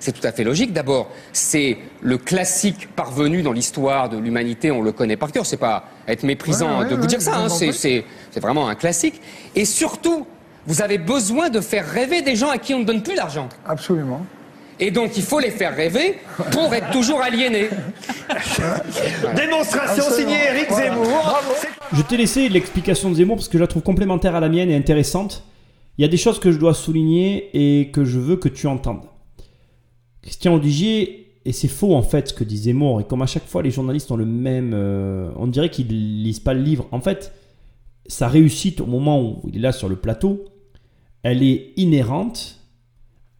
C'est tout à fait logique. D'abord, c'est le classique parvenu dans l'histoire de l'humanité. On le connaît par cœur. C'est pas être méprisant Ouais, ouais, de vous ouais, dire ça. hein. C'est, vraiment un classique. Et surtout, vous avez besoin de faire rêver des gens à qui on ne donne plus d'argent. Absolument. Et donc, il faut les faire rêver pour être toujours aliénés. [LAUGHS] Démonstration signée Eric Zemmour. Je t'ai laissé l'explication de Zemmour parce que je la trouve complémentaire à la mienne et intéressante. Il y a des choses que je dois souligner et que je veux que tu entendes. Christian Odigier, et c'est faux en fait ce que dit Zemmour, et comme à chaque fois les journalistes ont le même... euh, on dirait qu'ils lisent pas le livre. En fait, sa réussite au moment où il est là sur le plateau, elle est inhérente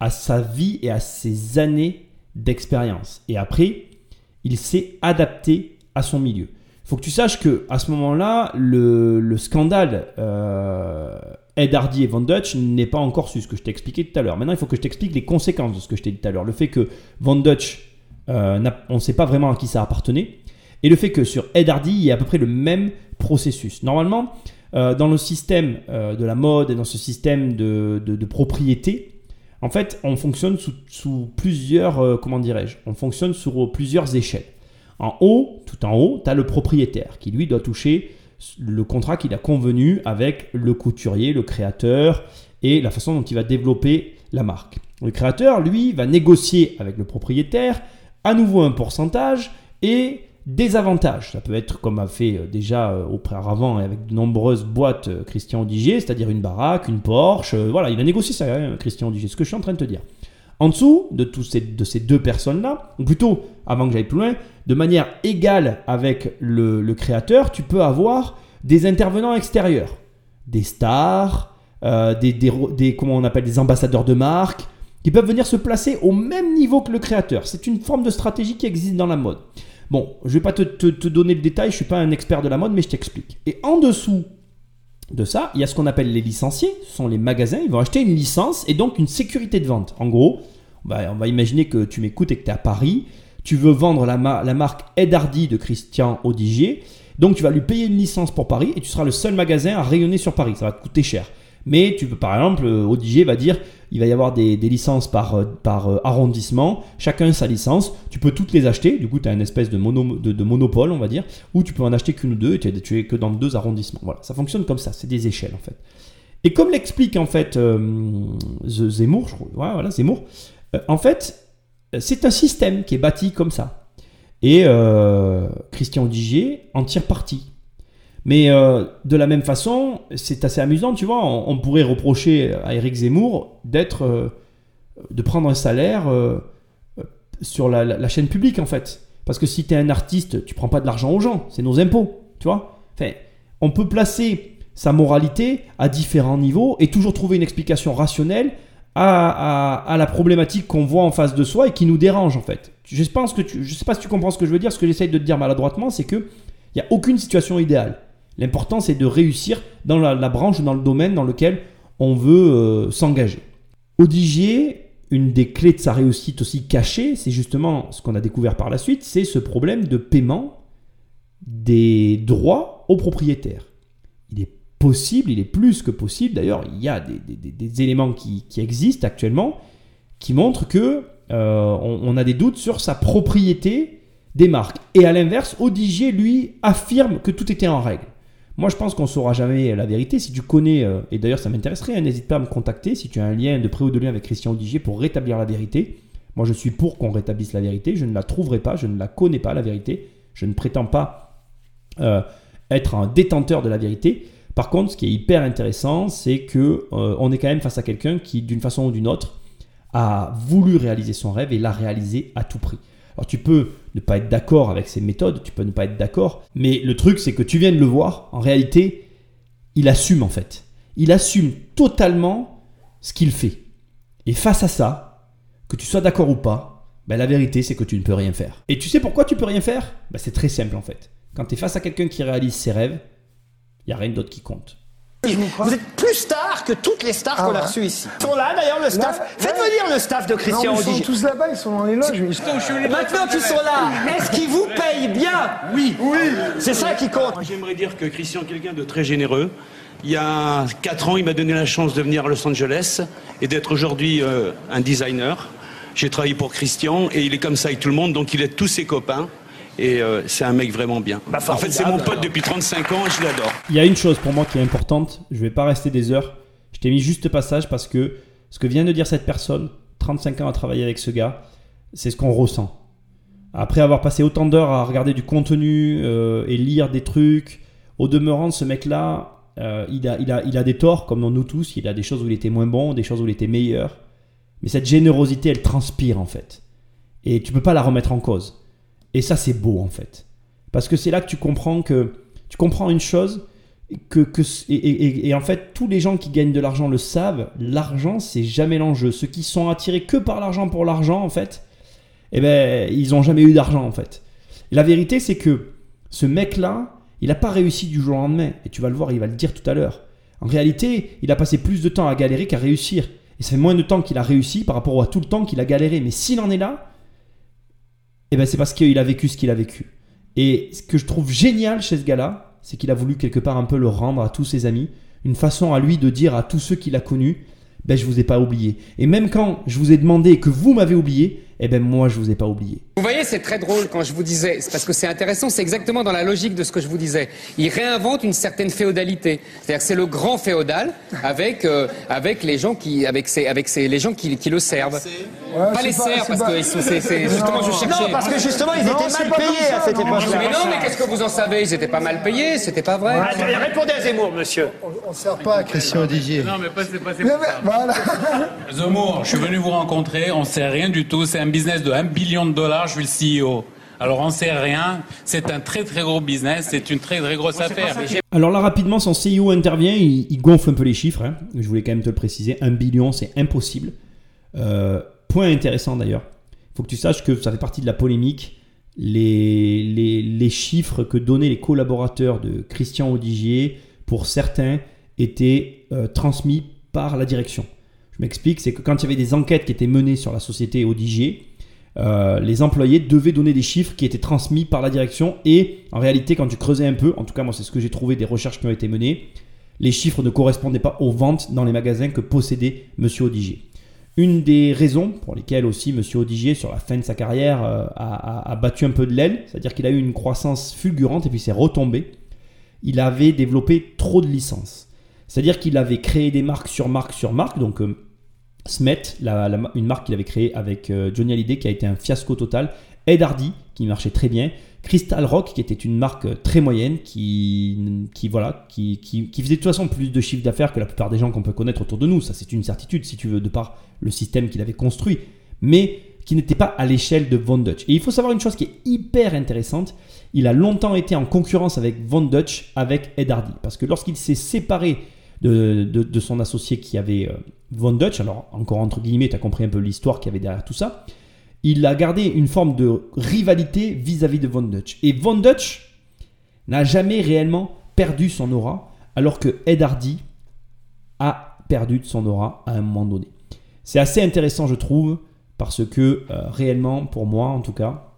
à sa vie et à ses années d'expérience. Et après, il s'est adapté à son milieu. Il faut que tu saches que à ce moment-là, le, le scandale euh, Ed Hardy et Von Dutch n'est pas encore su, ce que je t'ai expliqué tout à l'heure. Maintenant, il faut que je t'explique les conséquences de ce que je t'ai dit tout à l'heure. Le fait que Von Dutch, euh, on ne sait pas vraiment à qui ça appartenait, et le fait que sur Ed Hardy, il y a à peu près le même processus. Normalement, euh, dans le système euh, de la mode et dans ce système de, de- propriété, en fait, on fonctionne sous, plusieurs, comment dirais-je, on fonctionne sur plusieurs échelles. En haut, tout en haut, tu as le propriétaire qui lui doit toucher le contrat qu'il a convenu avec le couturier, le créateur et la façon dont il va développer la marque. Le créateur, lui, va négocier avec le propriétaire à nouveau un pourcentage et des avantages. Ça peut être comme a fait euh, déjà euh, auparavant avec de nombreuses boîtes euh, Christian Odigier, c'est-à-dire une baraque, une Porsche. voilà, il a négocié ça, hein, Christian Odigier, ce que je suis en train de te dire. En dessous de, tous ces, de ces deux personnes-là, ou plutôt, avant que j'aille plus loin, de manière égale avec le, créateur, tu peux avoir des intervenants extérieurs, des stars, euh, des, des, des- comment on appelle, des ambassadeurs de marque, qui peuvent venir se placer au même niveau que le créateur. C'est une forme de stratégie qui existe dans la mode. Bon, je vais pas te, te- te donner le détail, je suis pas un expert de la mode, mais je t'explique. Et en dessous de ça, il y a ce qu'on appelle les licenciés, ce sont les magasins, ils vont acheter une licence et donc une sécurité de vente. En gros, on va, imaginer que tu m'écoutes et que tu es à Paris, tu veux vendre la, marque Ed Hardy de Christian Odigier. Donc tu vas lui payer une licence pour Paris et tu seras le seul magasin à rayonner sur Paris. Ça va te coûter cher. Mais tu peux, par exemple, Odigier va dire il va y avoir des, licences par, euh, euh, arrondissement, chacun sa licence, tu peux toutes les acheter, du coup tu as une espèce de, mono, de, monopole on va dire, ou tu peux en acheter qu'une ou deux et tu es, que dans deux arrondissements. Voilà, ça fonctionne comme ça, c'est des échelles en fait. Et comme l'explique en fait euh, Zemmour, je crois, voilà, en fait c'est un système qui est bâti comme ça. Et Christian Digier en tire parti. Mais euh, de la même façon, c'est assez amusant, tu vois, on, pourrait reprocher à Eric Zemmour d'être, euh, de prendre un salaire euh, sur la, chaîne publique en fait. Parce que si tu es un artiste, tu prends pas de l'argent aux gens, c'est nos impôts, tu vois. Enfin, on peut placer sa moralité à différents niveaux et toujours trouver une explication rationnelle à, la problématique qu'on voit en face de soi et qui nous dérange en fait. Je pense sais pas si tu comprends ce que je veux dire. Ce que j'essaye de te dire maladroitement, c'est que il n'y a aucune situation idéale. L'important, c'est de réussir dans la, branche, dans le domaine dans lequel on veut euh, s'engager. Odigier, une des clés de sa réussite aussi cachée, c'est justement ce qu'on a découvert par la suite, c'est ce problème de paiement des droits aux propriétaires. Il est possible, il est plus que possible, d'ailleurs il y a des, éléments qui, existent actuellement qui montrent que euh, on, a des doutes sur sa propriété des marques. Et à l'inverse, Odigier, lui, affirme que tout était en règle. Moi, je pense qu'on ne saura jamais la vérité. Si tu connais, euh, et d'ailleurs ça m'intéresserait, hein, n'hésite pas à me contacter si tu as un lien de près ou de lien avec Christian Odigier pour rétablir la vérité. Moi, je suis pour qu'on rétablisse la vérité. Je ne la trouverai pas, je ne la connais pas, la vérité. Je ne prétends pas euh, être un détenteur de la vérité. Par contre, ce qui est hyper intéressant, c'est que euh, on est quand même face à quelqu'un qui, d'une façon ou d'une autre, a voulu réaliser son rêve et l'a réalisé à tout prix. Alors tu peux ne pas être d'accord avec ses méthodes, tu peux ne pas être d'accord, mais le truc c'est que tu viens de le voir, en réalité, il assume en fait. Il assume totalement ce qu'il fait. Et face à ça, que tu sois d'accord ou pas, ben la vérité c'est que tu ne peux rien faire. Et tu sais pourquoi tu peux rien faire? Ben C'est très simple en fait. Quand tu es face à quelqu'un qui réalise ses rêves, il n'y a rien d'autre qui compte. Vous êtes plus star que toutes les stars qu'on a ah reçues ici. Ils sont là d'ailleurs le staff. Faites venir le staff de Christian non, Ils sont tous là-bas, ils sont dans les loges. Maintenant qu'ils sont là, est-ce qu'ils vous payent bien Oui. Oui. C'est ça qui compte. J'aimerais dire que Christian est quelqu'un de très généreux. Il y a 4 ans, il m'a donné la chance de venir à Los Angeles et d'être aujourd'hui euh, un designer. J'ai travaillé pour Christian et il est comme ça avec tout le monde, donc il aide tous ses copains. Et euh, c'est un mec vraiment bien. Bah, en fait, c'est mon pote depuis 35 ans et je l'adore. Il y a une chose pour moi qui est importante. Je vais pas rester des heures. Je t'ai mis juste passage parce que ce que vient de dire cette personne, 35 ans à travailler avec ce gars, c'est ce qu'on ressent. Après avoir passé autant d'heures à regarder du contenu euh, et lire des trucs, au demeurant, ce mec-là, euh, il, a, il, a, il a des torts, comme nous tous. Il a des choses où il était moins bon, des choses où il était meilleur. Mais cette générosité, elle transpire en fait. Et tu peux pas la remettre en cause. Et ça, c'est beau en fait. Parce que c'est là que tu comprends que tu comprends une chose que, que et, en fait tous les gens qui gagnent de l'argent le savent. L'argent, c'est jamais l'enjeu. Ceux qui sont attirés que par l'argent pour l'argent, en fait, eh ben ils n'ont jamais eu d'argent en fait. la vérité, c'est que ce mec-là, il n'a pas réussi du jour au lendemain. Et tu vas le voir, il va le dire tout à l'heure. En réalité, il a passé plus de temps à galérer qu'à réussir. Et fait moins de temps qu'il a réussi par rapport à tout le temps qu'il a galéré. Mais s'il en est là, eh ben c'est parce qu'il a vécu ce qu'il a vécu. Et ce que je trouve génial chez ce gars-là, c'est qu'il a voulu quelque part un peu le rendre à tous ses amis, une façon à lui de dire à tous ceux qu'il a connus, ben je vous ai pas oublié. Et même quand je vous ai demandé que vous m'avez oublié, eh ben moi je vous ai pas oublié. Vous voyez, c'est très drôle quand je vous disais, parce que c'est intéressant, c'est exactement dans la logique de ce que je vous disais. Il réinvente une certaine féodalité, c'est-à-dire que c'est le grand féodal avec euh, avec les gens qui avec ses avec ses, les gens qui, qui le servent. pas les serfs parce que c'est justement je cherchais. Non, parce que justement ils étaient mal payés à cette époque-là. Mais non, mais qu'est-ce que vous en savez? Ils étaient pas mal payés, c'était pas vrai. répondez à Zemmour, monsieur. On, ne sert pas à Christian Odigier. Non, mais pas c'est pas Voilà. Zemmour, je suis venu vous rencontrer, on sait rien du tout, c'est un business de 1 billion de dollars, je suis le CEO. Alors on sait rien, c'est un très très gros business, c'est une très très grosse affaire. Alors là rapidement, son CEO intervient, il, gonfle un peu les chiffres, hein. je voulais quand même te le préciser, 1 billion c'est impossible. Euh, point intéressant d'ailleurs, il faut que tu saches que ça fait partie de la polémique, les, les, chiffres que donnaient les collaborateurs de Christian Audigier, pour certains, étaient euh, transmis par la direction. Je m'explique, c'est que quand il y avait des enquêtes qui étaient menées sur la société Odigier, euh, les employés devaient donner des chiffres qui étaient transmis par la direction et en réalité quand tu creusais un peu, en tout cas moi c'est ce que j'ai trouvé des recherches qui ont été menées, les chiffres ne correspondaient pas aux ventes dans les magasins que possédait Monsieur Odigier. Une des raisons pour lesquelles aussi Monsieur Odigier, sur la fin de sa carrière, euh, a, battu un peu de l'aile, c'est-à-dire qu'il a eu une croissance fulgurante et puis s'est retombé, il avait développé trop de licences. C'est-à-dire qu'il avait créé des marques sur marque sur marque, donc euh, Smet, une marque qu'il avait créée avec euh, Johnny Hallyday qui a été un fiasco total, Ed Hardy qui marchait très bien, Crystal Rock qui était une marque très moyenne qui, voilà, qui, qui, faisait de toute façon plus de chiffre d'affaires que la plupart des gens qu'on peut connaître autour de nous. Ça, c'est une certitude si tu veux, de par le système qu'il avait construit, mais qui n'était pas à l'échelle de Von Dutch. Et il faut savoir une chose qui est hyper intéressante. Il a longtemps été en concurrence avec Von Dutch, avec Ed Hardy, parce que lorsqu'il s'est séparé de, son associé qui avait euh, Von Dutch, alors encore entre guillemets, tu as compris un peu l'histoire qu'il y avait derrière tout ça il a gardé une forme de rivalité vis-à-vis de Von Dutch. Et Von Dutch n'a jamais réellement perdu son aura, alors que Ed Hardy a perdu de son aura à un moment donné. C'est assez intéressant, je trouve, parce que euh, réellement, pour moi en tout cas,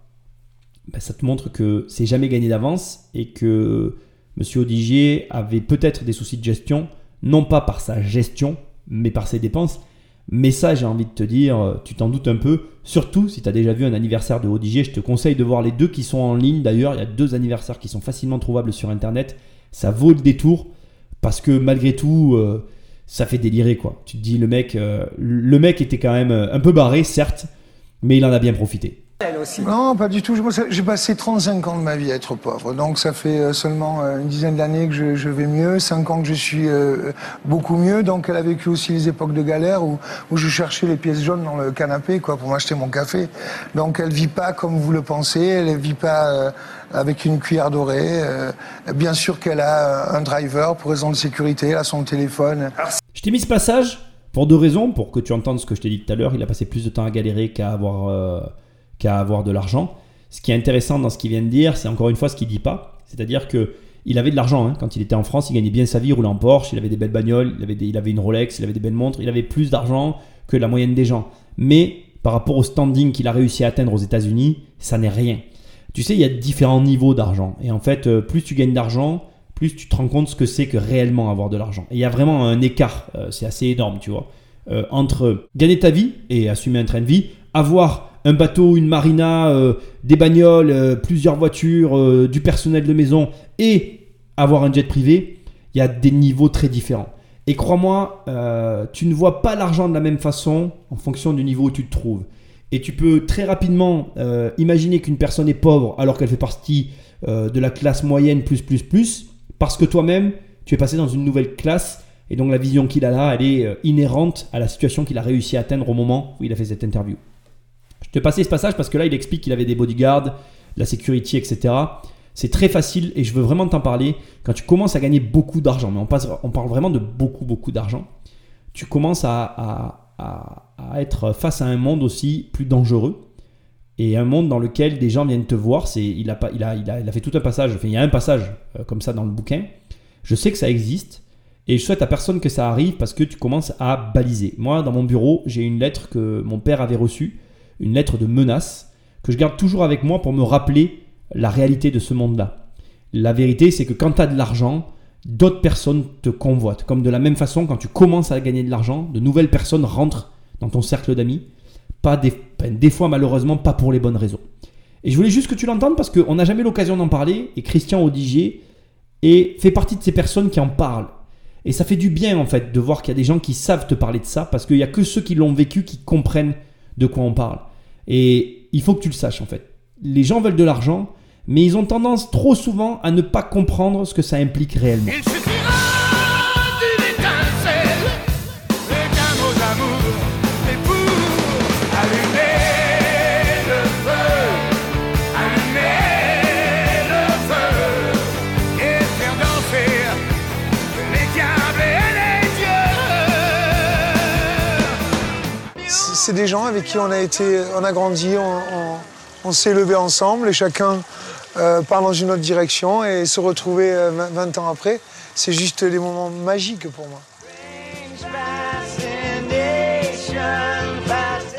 ben, ça te montre que c'est jamais gagné d'avance et que M. Odigier avait peut-être des soucis de gestion, non pas par sa gestion, mais par ses dépenses. Mais ça, j'ai envie de te dire, euh, tu t'en doutes un peu. Surtout si tu as déjà vu un anniversaire de ODG, je te conseille de voir les deux qui sont en ligne. D'ailleurs, il y a deux anniversaires qui sont facilement trouvables sur Internet. Ça vaut le détour parce que malgré tout, euh, ça fait délirer quoi. Tu te dis, le mec, euh, le mec était quand même un peu barré, certes, mais il en a bien profité. Non, pas du tout. J'ai passé 35 ans de ma vie à être pauvre. Donc ça fait euh, seulement euh, une dizaine d'années que je, vais mieux, 5 ans que je suis euh, beaucoup mieux. Donc elle a vécu aussi les époques de galère où, où je cherchais les pièces jaunes dans le canapé quoi, pour m'acheter mon café. Donc elle vit pas comme vous le pensez, elle vit pas avec une cuillère dorée. bien sûr qu'elle a un driver pour raison de sécurité, elle a son téléphone. Je t'ai mis ce passage pour deux raisons. Pour que tu entendes ce que je t'ai dit tout à l'heure, il a passé plus de temps à galérer qu'à avoir qu'à avoir de l'argent. Ce qui est intéressant dans ce qu'il vient de dire, c'est encore une fois ce qu'il dit pas. C'est-à-dire que il avait de l'argent. Hein. Quand il était en France, il gagnait bien sa vie, il roulait en Porsche, il avait des belles bagnoles, il avait, il avait une Rolex, il avait des belles montres, il avait plus d'argent que la moyenne des gens. Mais par rapport au standing qu'il a réussi à atteindre aux États-Unis, ça n'est rien. Tu sais, il y a différents niveaux d'argent. Et en fait, euh, plus tu gagnes d'argent, plus tu te rends compte ce que c'est que réellement avoir de l'argent. Et il y a vraiment un écart, euh, c'est assez énorme, tu vois, euh, entre gagner ta vie et assumer un train de vie, avoir un bateau, une marina, euh, des bagnoles, euh, plusieurs voitures, euh, du personnel de maison et avoir un jet privé, il y a des niveaux très différents. Et crois-moi, tu ne vois pas l'argent de la même façon en fonction du niveau où tu te trouves. Et tu peux très rapidement imaginer qu'une personne est pauvre alors qu'elle fait partie de la classe moyenne plus plus plus, parce que toi-même, tu es passé dans une nouvelle classe et donc la vision qu'il a là, elle est inhérente à la situation qu'il a réussi à atteindre au moment où il a fait cette interview. Je te passais ce passage parce que là, il explique qu'il avait des bodyguards, la sécurité, etc. C'est très facile et je veux vraiment t'en parler. Quand tu commences à gagner beaucoup d'argent, mais on, parle vraiment de beaucoup, beaucoup d'argent, tu commences à, être face à un monde aussi plus dangereux et un monde dans lequel des gens viennent te voir. C'est, il, a, pas, il, a, il, a, fait tout un passage, il y a un passage euh, comme ça dans le bouquin. Je sais que ça existe et je souhaite à personne que ça arrive parce que tu commences à baliser. Moi, dans mon bureau, j'ai une lettre que mon père avait reçue une lettre de menace que je garde toujours avec moi pour me rappeler la réalité de ce monde-là. La vérité, c'est que quand tu as de l'argent, d'autres personnes te convoitent. Comme de la même façon, quand tu commences à gagner de l'argent, de nouvelles personnes rentrent dans ton cercle d'amis. Pas des, des fois, malheureusement, pas pour les bonnes raisons. Et je voulais juste que tu l'entendes parce qu'on n'a jamais l'occasion d'en parler. Et Christian Odigier et fait partie de ces personnes qui en parlent. Et ça fait du bien en fait de voir qu'il y a des gens qui savent te parler de ça parce qu'il n'y a que ceux qui l'ont vécu qui comprennent de quoi on parle. Et il faut que tu le saches en fait. Les gens veulent de l'argent, mais ils ont tendance trop souvent à ne pas comprendre ce que ça implique réellement. C'est des gens avec qui on a été, on a grandi, on, s'est levé ensemble et chacun euh, part dans une autre direction et se retrouver 20 euh, ans après, c'est juste des moments magiques pour moi.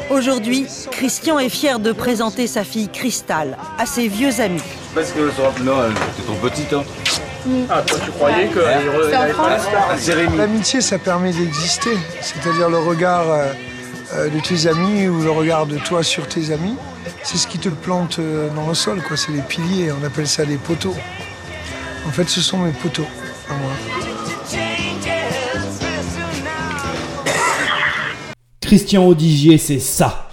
Aujourd'hui, Christian est fier de présenter sa fille Cristal à ses vieux amis. Parce que Noël, t'es trop petite, hein Ah, toi, tu croyais que. L'amitié, ça permet d'exister. C'est-à-dire le regard euh, de tes amis ou le regard de toi sur tes amis. C'est ce qui te plante euh, dans le sol, quoi. C'est les piliers. On appelle ça les poteaux. En fait, ce sont mes poteaux à moi. Christian Odigier, c'est ça.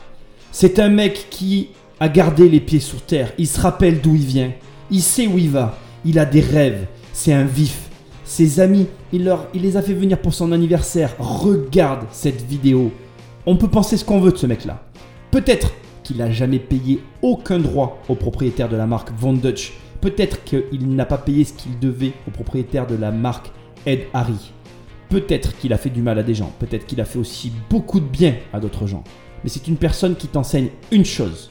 C'est un mec qui a gardé les pieds sur terre. Il se rappelle d'où il vient. Il sait où il va. Il a des rêves. C'est un vif. Ses amis, il, leur, il les a fait venir pour son anniversaire. Regarde cette vidéo. On peut penser ce qu'on veut de ce mec-là. Peut-être qu'il n'a jamais payé aucun droit au propriétaire de la marque Von Dutch. Peut-être qu'il n'a pas payé ce qu'il devait au propriétaire de la marque Ed Harry. Peut-être qu'il a fait du mal à des gens, peut-être qu'il a fait aussi beaucoup de bien à d'autres gens. Mais c'est une personne qui t'enseigne une chose.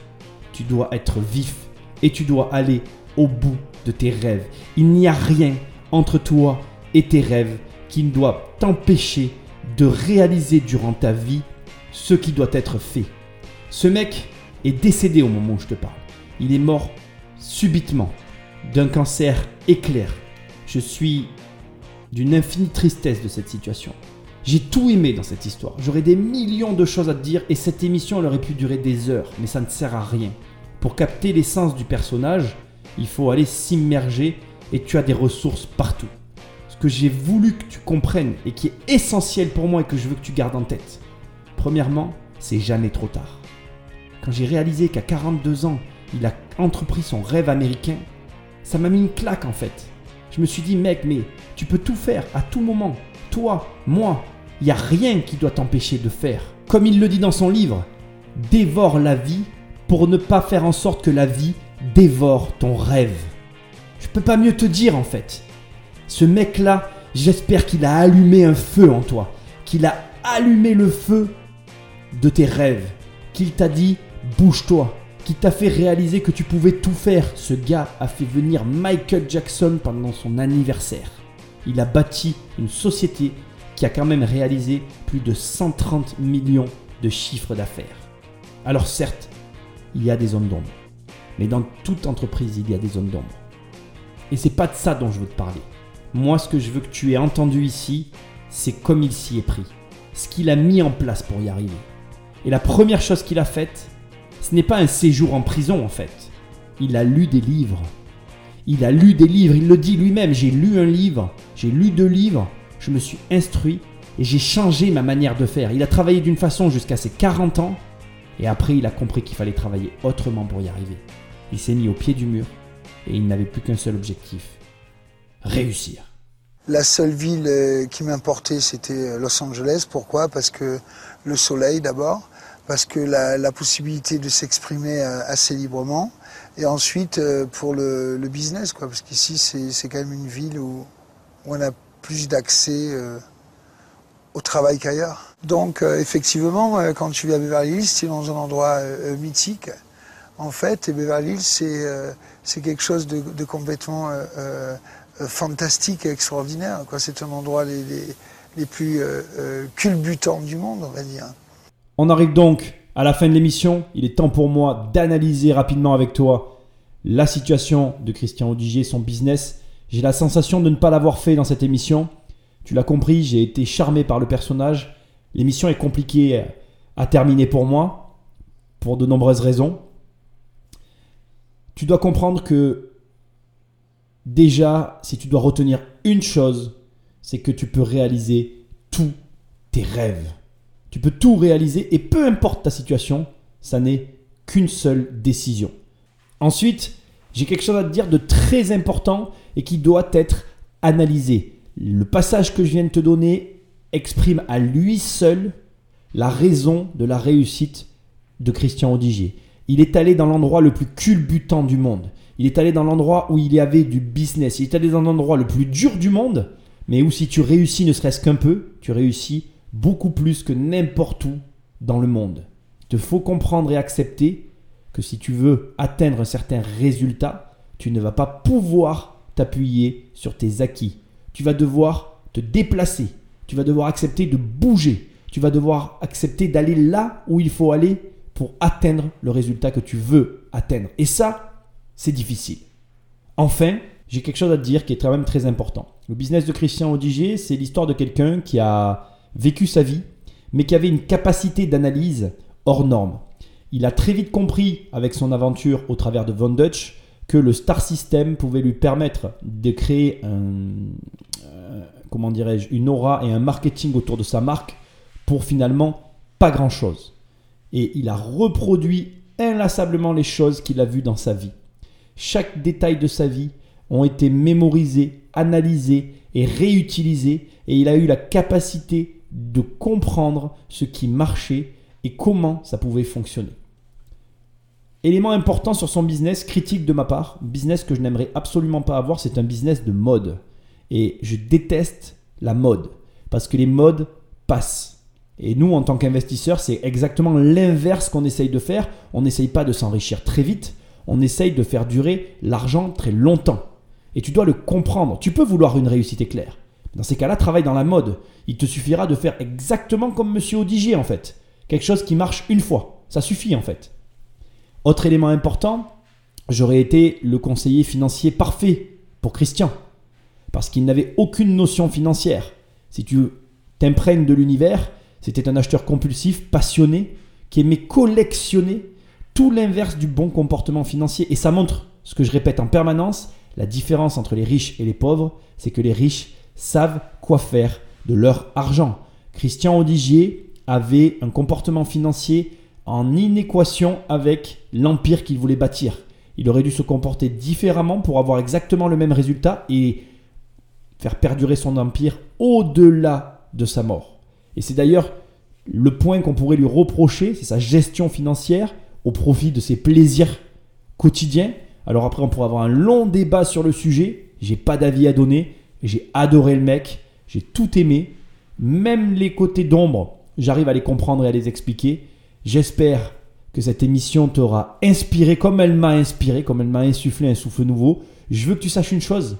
Tu dois être vif et tu dois aller au bout de tes rêves. Il n'y a rien entre toi et tes rêves qui ne doit t'empêcher de réaliser durant ta vie ce qui doit être fait. Ce mec est décédé au moment où je te parle. Il est mort subitement d'un cancer éclair. Je suis d'une infinie tristesse de cette situation. J'ai tout aimé dans cette histoire. J'aurais des millions de choses à te dire et cette émission aurait pu durer des heures, mais ça ne sert à rien. Pour capter l'essence du personnage, il faut aller s'immerger et tu as des ressources partout. Ce que j'ai voulu que tu comprennes et qui est essentiel pour moi et que je veux que tu gardes en tête. Premièrement, c'est jamais trop tard. Quand j'ai réalisé qu'à 42 ans, il a entrepris son rêve américain, ça m'a mis une claque en fait. Je me suis dit, mec, mais tu peux tout faire à tout moment. Toi, moi, il n'y a rien qui doit t'empêcher de faire. Comme il le dit dans son livre, dévore la vie pour ne pas faire en sorte que la vie dévore ton rêve. Je peux pas mieux te dire en fait. Ce mec-là, j'espère qu'il a allumé un feu en toi, qu'il a allumé le feu de tes rêves, qu'il t'a dit bouge-toi, qui t'a fait réaliser que tu pouvais tout faire. Ce gars a fait venir Michael Jackson pendant son anniversaire. Il a bâti une société qui a quand même réalisé plus de 130 millions de chiffres d'affaires. Alors certes, il y a des zones d'ombre. Mais dans toute entreprise, il y a des zones d'ombre. Et c'est pas de ça dont je veux te parler. Moi, ce que je veux que tu aies entendu ici, c'est comme il s'y est pris. Ce qu'il a mis en place pour y arriver. Et la première chose qu'il a faite, ce n'est pas un séjour en prison en fait. Il a lu des livres. Il a lu des livres, il le dit lui-même, j'ai lu un livre, j'ai lu deux livres, je me suis instruit et j'ai changé ma manière de faire. Il a travaillé d'une façon jusqu'à ses 40 ans et après il a compris qu'il fallait travailler autrement pour y arriver. Il s'est mis au pied du mur et il n'avait plus qu'un seul objectif, réussir. La seule ville euh, qui m'importait, c'était euh, Los Angeles. Pourquoi? Parce que le soleil d'abord, parce que la, la possibilité de s'exprimer euh, assez librement, et ensuite pour le, le business, quoi, parce qu'ici c'est quand même une ville où, où on a plus d'accès au travail qu'ailleurs. Donc effectivement, quand tu vis à Beverly Hills, tu es dans un endroit mythique. En fait, et Beverly Hills, c'est quelque chose de, de complètement euh, fantastique et extraordinaire. C'est un endroit les, les, les plus euh, euh, culbutants du monde, on va dire. On arrive donc à la fin de l'émission. Il est temps pour moi d'analyser rapidement avec toi la situation de Christian Odigier, son business. J'ai la sensation de ne pas l'avoir fait dans cette émission. Tu l'as compris, j'ai été charmé par le personnage. L'émission est compliquée à terminer pour moi, pour de nombreuses raisons. Tu dois comprendre que déjà, si tu dois retenir une chose, c'est que tu peux réaliser tous tes rêves. Tu peux tout réaliser et peu importe ta situation, ça n'est qu'une seule décision. Ensuite, j'ai quelque chose à te dire de très important et qui doit être analysé. Le passage que je viens de te donner exprime à lui seul la raison de la réussite de Christian Odigier. Il est allé dans l'endroit le plus culbutant du monde. Il est allé dans l'endroit où il y avait du business. Il est allé dans l'endroit le plus dur du monde, mais où si tu réussis ne serait-ce qu'un peu, tu réussis beaucoup plus que n'importe où dans le monde. Il te faut comprendre et accepter que si tu veux atteindre un certain résultat, tu ne vas pas pouvoir t'appuyer sur tes acquis. Tu vas devoir te déplacer. Tu vas devoir accepter de bouger. Tu vas devoir accepter d'aller là où il faut aller pour atteindre le résultat que tu veux atteindre. Et ça, c'est difficile. Enfin, j'ai quelque chose à te dire qui est quand même très important. Le business de Christian Odiger, c'est l'histoire de quelqu'un qui a vécu sa vie, mais qui avait une capacité d'analyse hors norme. Il a très vite compris, avec son aventure au travers de Von Dutch, que le Star System pouvait lui permettre de créer un, euh, comment dirais-je, une aura et un marketing autour de sa marque pour finalement pas grand-chose. Et il a reproduit inlassablement les choses qu'il a vues dans sa vie. Chaque détail de sa vie ont été mémorisés, analysés et réutilisés et il a eu la capacité de comprendre ce qui marchait et comment ça pouvait fonctionner. Élément important sur son business, critique de ma part, business que je n'aimerais absolument pas avoir, c'est un business de mode. Et je déteste la mode parce que les modes passent. Et nous, en tant qu'investisseurs, c'est exactement l'inverse qu'on essaye de faire. On n'essaye pas de s'enrichir très vite, on essaye de faire durer l'argent très longtemps. Et tu dois le comprendre. Tu peux vouloir une réussite éclair. Dans ces cas-là, travaille dans la mode. Il te suffira de faire exactement comme Monsieur Odigier en fait. Quelque chose qui marche une fois. Ça suffit en fait. Autre élément important, j'aurais été le conseiller financier parfait pour Christian. Parce qu'il n'avait aucune notion financière. Si tu t'imprègnes de l'univers, c'était un acheteur compulsif, passionné, qui aimait collectionner tout l'inverse du bon comportement financier. Et ça montre ce que je répète en permanence, la différence entre les riches et les pauvres, c'est que les riches savent quoi faire de leur argent. Christian Odigier avait un comportement financier en inéquation avec l'empire qu'il voulait bâtir. Il aurait dû se comporter différemment pour avoir exactement le même résultat et faire perdurer son empire au-delà de sa mort. Et c'est d'ailleurs le point qu'on pourrait lui reprocher, c'est sa gestion financière au profit de ses plaisirs quotidiens. Alors après, on pourrait avoir un long débat sur le sujet. J'ai pas d'avis à donner. J'ai adoré le mec. J'ai tout aimé. Même les côtés d'ombre, j'arrive à les comprendre et à les expliquer. J'espère que cette émission t'aura inspiré comme elle m'a inspiré, comme elle m'a insufflé un souffle nouveau. Je veux que tu saches une chose.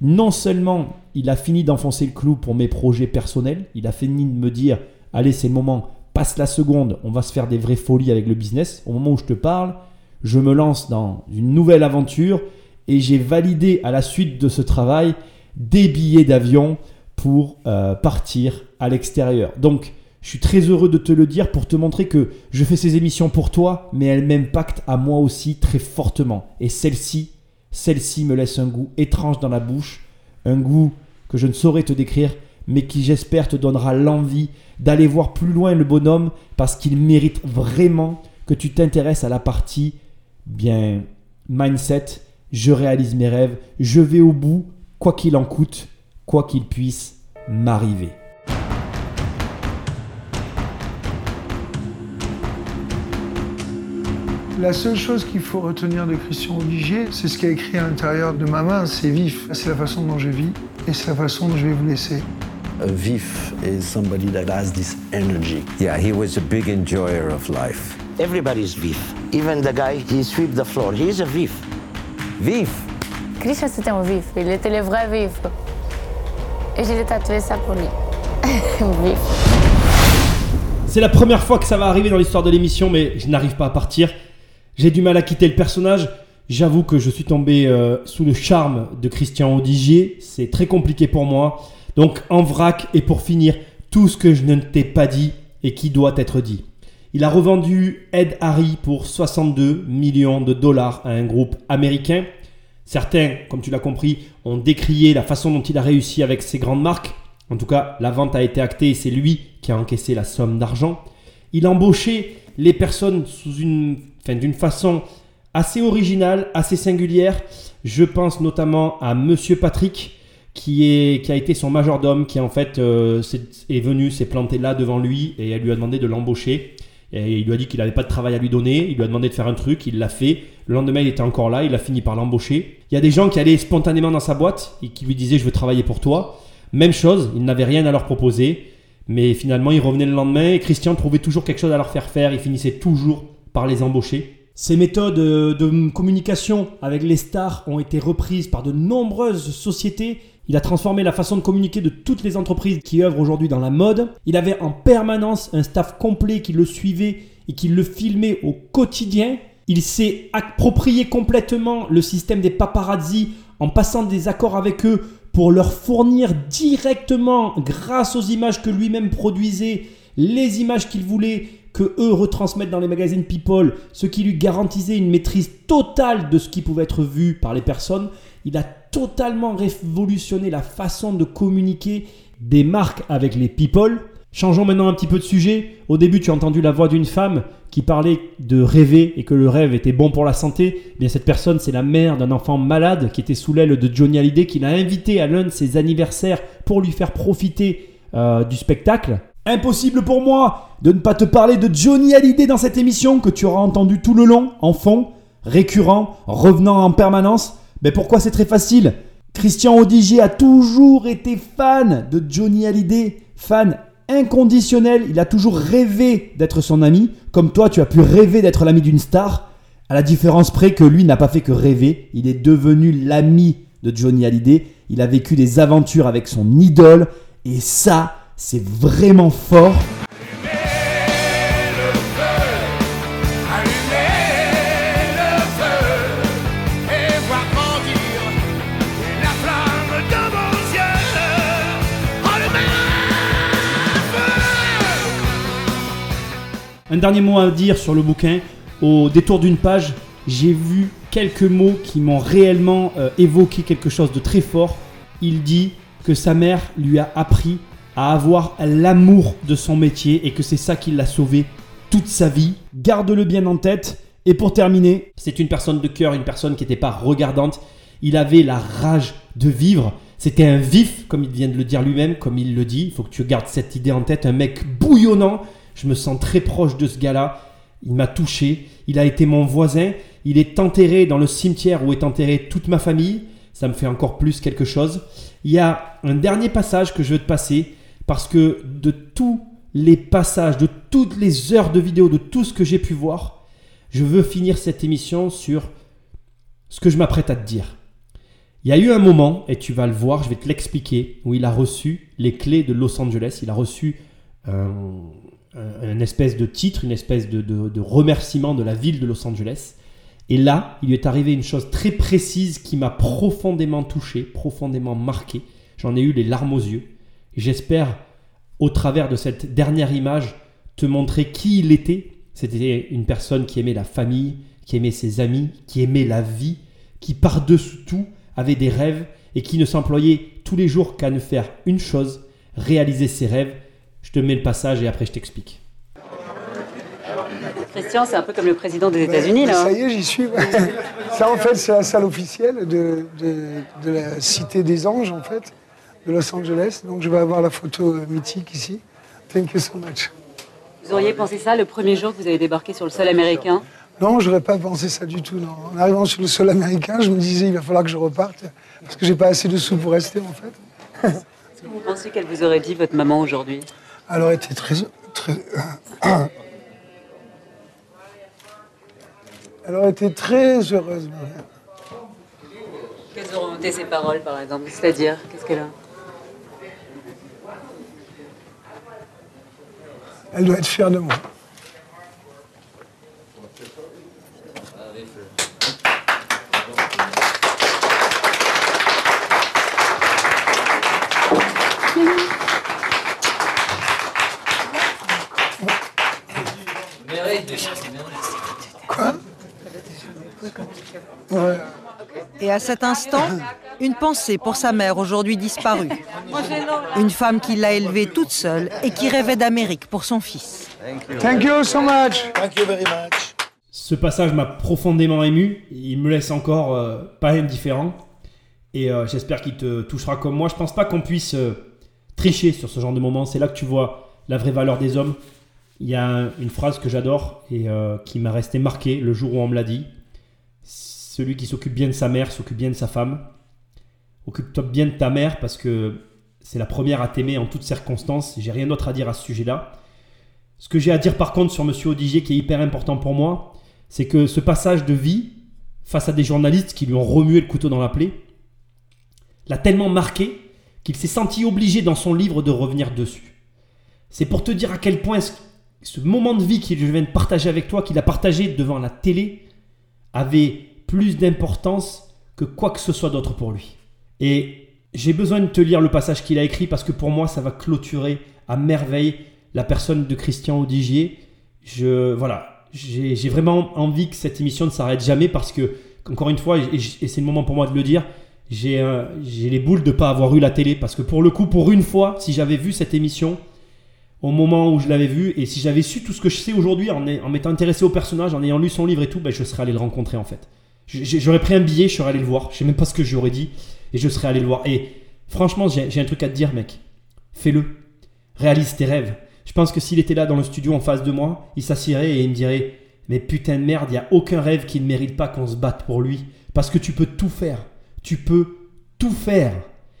Non seulement il a fini d'enfoncer le clou pour mes projets personnels, il a fini de me dire allez, c'est le moment, passe la seconde, on va se faire des vraies folies avec le business. Au moment où je te parle, je me lance dans une nouvelle aventure et j'ai validé à la suite de ce travail des billets d'avion pour euh, partir à l'extérieur. Donc, je suis très heureux de te le dire pour te montrer que je fais ces émissions pour toi, mais elles m'impactent à moi aussi très fortement. Et celle-ci, celle-ci me laisse un goût étrange dans la bouche, un goût que je ne saurais te décrire, mais qui j'espère te donnera l'envie d'aller voir plus loin le bonhomme parce qu'il mérite vraiment que tu t'intéresses à la partie bien mindset, je réalise mes rêves, je vais au bout, quoi qu'il en coûte, quoi qu'il puisse m'arriver. La seule chose qu'il faut retenir de Christian Olivier, c'est ce qui est écrit à l'intérieur de ma main, c'est vif. C'est la façon dont je vis et c'est la façon dont je vais vous laisser. A vif is somebody that has this energy. Yeah, he was a big enjoyer of life. Everybody's vif. Even the guy, he sweep the floor. He's a vif. Vif Christian, c'était un vif. Il était le vrai vif. Et je l'ai tatoué ça pour lui. [LAUGHS] C'est la première fois que ça va arriver dans l'histoire de l'émission, mais je n'arrive pas à partir. J'ai du mal à quitter le personnage. J'avoue que je suis tombé euh, sous le charme de Christian Odigier. C'est très compliqué pour moi. Donc en vrac et pour finir, tout ce que je ne t'ai pas dit et qui doit être dit. Il a revendu Ed Harry pour 62 millions de dollars à un groupe américain. Certains, comme tu l'as compris, ont décrié la façon dont il a réussi avec ses grandes marques. En tout cas, la vente a été actée et c'est lui qui a encaissé la somme d'argent. Il a embauché les personnes sous une, d'une façon assez originale, assez singulière. Je pense notamment à Monsieur Patrick, qui, est, qui a été son majordome, qui en fait euh, est, venu, s'est planté là devant lui et lui a demandé de l'embaucher. Et il lui a dit qu'il n'avait pas de travail à lui donner, il lui a demandé de faire un truc, il l'a fait. Le lendemain, il était encore là, il a fini par l'embaucher. Il y a des gens qui allaient spontanément dans sa boîte et qui lui disaient Je veux travailler pour toi. Même chose, il n'avait rien à leur proposer. Mais finalement, il revenait le lendemain et Christian trouvait toujours quelque chose à leur faire faire. Il finissait toujours par les embaucher. Ces méthodes euh, de communication avec les stars ont été reprises par de nombreuses sociétés Il a transformé la façon de communiquer de toutes les entreprises qui œuvrent aujourd'hui dans la mode. Il avait en permanence un staff complet qui le suivait et qui le filmait au quotidien. Il s'est approprié complètement le système des paparazzi en passant des accords avec eux pour leur fournir directement, grâce aux images que lui-même produisait, les images qu'il voulait que eux retransmettent dans les magazines People, ce qui lui garantissait une maîtrise totale de ce qui pouvait être vu par les personnes. Il a totalement révolutionné la façon de communiquer des marques avec les People. Changeons maintenant un petit peu de sujet. Au début, tu as entendu la voix d'une femme qui parlait de rêver et que le rêve était bon pour la santé. Eh cette personne, c'est la mère d'un enfant malade qui était sous l'aile de Johnny Hallyday, qui l'a invité à l'un de ses anniversaires pour lui faire profiter euh, du spectacle. Impossible pour moi de ne pas te parler de Johnny Hallyday dans cette émission que tu auras entendu tout le long, en fond, récurrent, revenant en permanence. Mais pourquoi c'est très facile? Christian Odigier a toujours été fan de Johnny Hallyday, fan inconditionnel, il a toujours rêvé d'être son ami, comme toi tu as pu rêver d'être l'ami d'une star, à la différence près que lui n'a pas fait que rêver, il est devenu l'ami de Johnny Hallyday, il a vécu des aventures avec son idole, et ça, c'est vraiment fort. Un dernier mot à dire sur le bouquin. Au détour d'une page, j'ai vu quelques mots qui m'ont réellement euh, évoqué quelque chose de très fort. Il dit que sa mère lui a appris à avoir l'amour de son métier et que c'est ça qui l'a sauvé toute sa vie. Garde-le bien en tête. Et pour terminer, c'est une personne de cœur, une personne qui n'était pas regardante. Il avait la rage de vivre. C'était un vif, comme il vient de le dire lui-même, comme il le dit. Il faut que tu gardes cette idée en tête. Un mec bouillonnant. Je me sens très proche de ce gars-là. Il m'a touché. Il a été mon voisin. Il est enterré dans le cimetière où est enterrée toute ma famille. Ça me fait encore plus quelque chose. Il y a un dernier passage que je veux te passer parce que de tous les passages, de toutes les heures de vidéo, de tout ce que j'ai pu voir, je veux finir cette émission sur ce que je m'apprête à te dire. Il y a eu un moment, et tu vas le voir, je vais te l'expliquer, où il a reçu les clés de Los Angeles. Il a reçu un, un, espèce de titre, une espèce de, de, remerciement de la ville de Los Angeles. Et là, il lui est arrivé une chose très précise qui m'a profondément touché, profondément marqué. J'en ai eu les larmes aux yeux. J'espère, au travers de cette dernière image, te montrer qui il était. C'était une personne qui aimait la famille, qui aimait ses amis, qui aimait la vie, qui par-dessus tout avait des rêves et qui ne s'employait tous les jours qu'à ne faire une chose, réaliser ses rêves. Je te mets le passage et après je t'explique. Christian, c'est un peu comme le président des États-Unis, là. Ça y est, j'y suis. [LAUGHS] Ça, en fait, c'est la salle officielle de, de, la Cité des Anges, en fait, de Los Angeles. Donc, je vais avoir la photo euh, mythique ici. Thank you so much. Vous auriez pensé ça le premier jour que vous avez débarqué sur le sol américain? Non, je n'aurais pas pensé ça du tout. Non. En arrivant sur le sol américain, je me disais il va falloir que je reparte parce que j'ai pas assez de sous pour rester en fait. vous pensez qu'elle vous aurait dit votre maman aujourd'hui? Elle aurait été très, très, [COUGHS] Elle aurait été très heureuse. Quelles auront été ses paroles, par exemple C'est-à-dire, qu'est-ce qu'elle a? Elle doit être fière de moi. Et à cet instant, une pensée pour sa mère aujourd'hui disparue. Une femme qui l'a élevée toute seule et qui rêvait d'Amérique pour son fils. Thank you so much. Thank you very much. Ce passage m'a profondément ému. Il me laisse encore euh, pas indifférent. Et euh, j'espère qu'il te touchera comme moi. Je pense pas qu'on puisse euh, tricher sur ce genre de moment. C'est là que tu vois la vraie valeur des hommes. Il y a une phrase que j'adore et qui m'a resté marquée le jour où on me l'a dit. Celui qui s'occupe bien de sa mère s'occupe bien de sa femme. Occupe-toi bien de ta mère parce que c'est la première à t'aimer en toutes circonstances. J'ai rien d'autre à dire à ce sujet-là. Ce que j'ai à dire par contre sur Monsieur Odigier qui est hyper important pour moi, c'est que ce passage de vie face à des journalistes qui lui ont remué le couteau dans la plaie, l'a tellement marqué qu'il s'est senti obligé dans son livre de revenir dessus. C'est pour te dire à quel point ce, moment de vie qu'il viens de partager avec toi, qu'il a partagé devant la télé, avait plus d'importance que quoi que ce soit d'autre pour lui. Et j'ai besoin de te lire le passage qu'il a écrit parce que pour moi, ça va clôturer à merveille la personne de Christian Audigier. Je, voilà, j'ai vraiment envie que cette émission ne s'arrête jamais parce que, encore une fois, et, c'est le moment pour moi de le dire, j'ai les boules de ne pas avoir eu la télé parce que pour le coup, pour une fois, si j'avais vu cette émission au moment où je l'avais vu et si j'avais su tout ce que je sais aujourd'hui en, m'étant intéressé au personnage, en ayant lu son livre et tout, ben, je serais allé le rencontrer en fait. J'aurais pris un billet, je serais allé le voir. Je sais même pas ce que j'aurais dit et je serais allé le voir. Et franchement, j'ai un truc à te dire, mec. Fais-le. Réalise tes rêves. Je pense que s'il était là dans le studio en face de moi, il s'assirait et il me dirait Mais putain de merde, il n'y a aucun rêve qui ne mérite pas qu'on se batte pour lui. Parce que tu peux tout faire. Tu peux tout faire.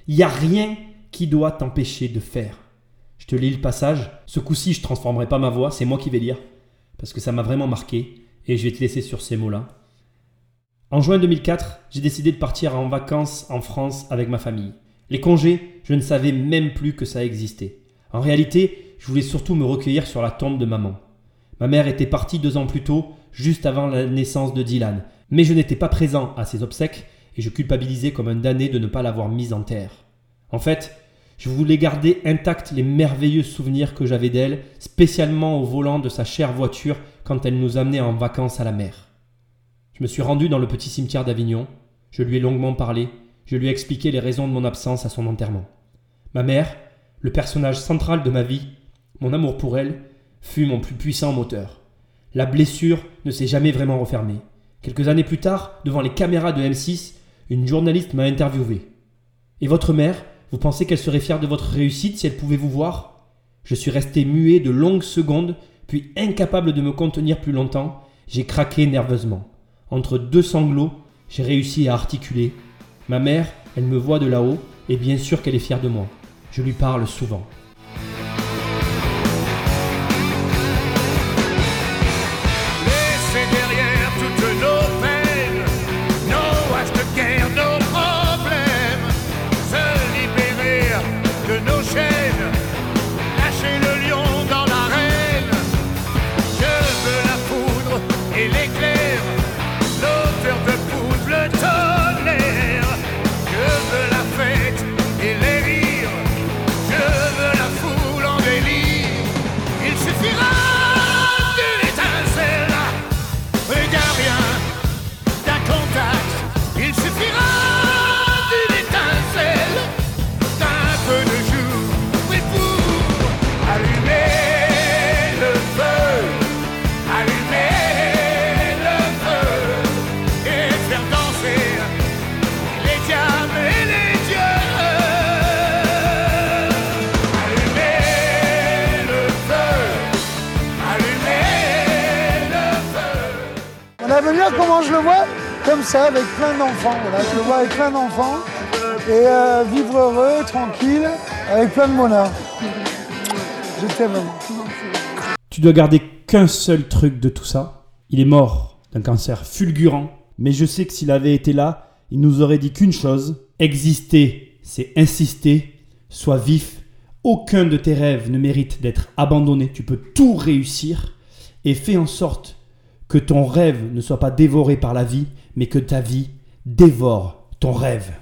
Il n'y a rien qui doit t'empêcher de faire. Je te lis le passage. Ce coup-ci, je transformerai pas ma voix, c'est moi qui vais lire. Parce que ça m'a vraiment marqué. Et je vais te laisser sur ces mots-là. En juin 2004, j'ai décidé de partir en vacances en France avec ma famille. Les congés, je ne savais même plus que ça existait. En réalité, je voulais surtout me recueillir sur la tombe de maman. Ma mère était partie deux ans plus tôt, juste avant la naissance de Dylan, mais je n'étais pas présent à ses obsèques et je culpabilisais comme un damné de ne pas l'avoir mise en terre. En fait, je voulais garder intacts les merveilleux souvenirs que j'avais d'elle, spécialement au volant de sa chère voiture quand elle nous amenait en vacances à la mer. Je me suis rendu dans le petit cimetière d'Avignon, je lui ai longuement parlé, je lui ai expliqué les raisons de mon absence à son enterrement. Ma mère, le personnage central de ma vie, mon amour pour elle, fut mon plus puissant moteur. La blessure ne s'est jamais vraiment refermée. Quelques années plus tard, devant les caméras de M6, une journaliste m'a interviewé. Et votre mère, vous pensez qu'elle serait fière de votre réussite si elle pouvait vous voir? Je suis resté muet de longues secondes, puis incapable de me contenir plus longtemps, j'ai craqué nerveusement. Entre deux sanglots, j'ai réussi à articuler. Ma mère, elle me voit de là-haut, et bien sûr qu'elle est fière de moi. Je lui parle souvent. Comment je le vois Comme ça, avec plein d'enfants. je le vois avec plein d'enfants. Et euh, vivre heureux, tranquille, avec plein de monards. Je t'aime. Tu dois garder qu'un seul truc de tout ça. Il est mort d'un cancer fulgurant. Mais je sais que s'il avait été là, il nous aurait dit qu'une chose. Exister, c'est insister. Sois vif. Aucun de tes rêves ne mérite d'être abandonné. Tu peux tout réussir. Et fais en sorte que ton rêve ne soit pas dévoré par la vie, mais que ta vie dévore ton rêve.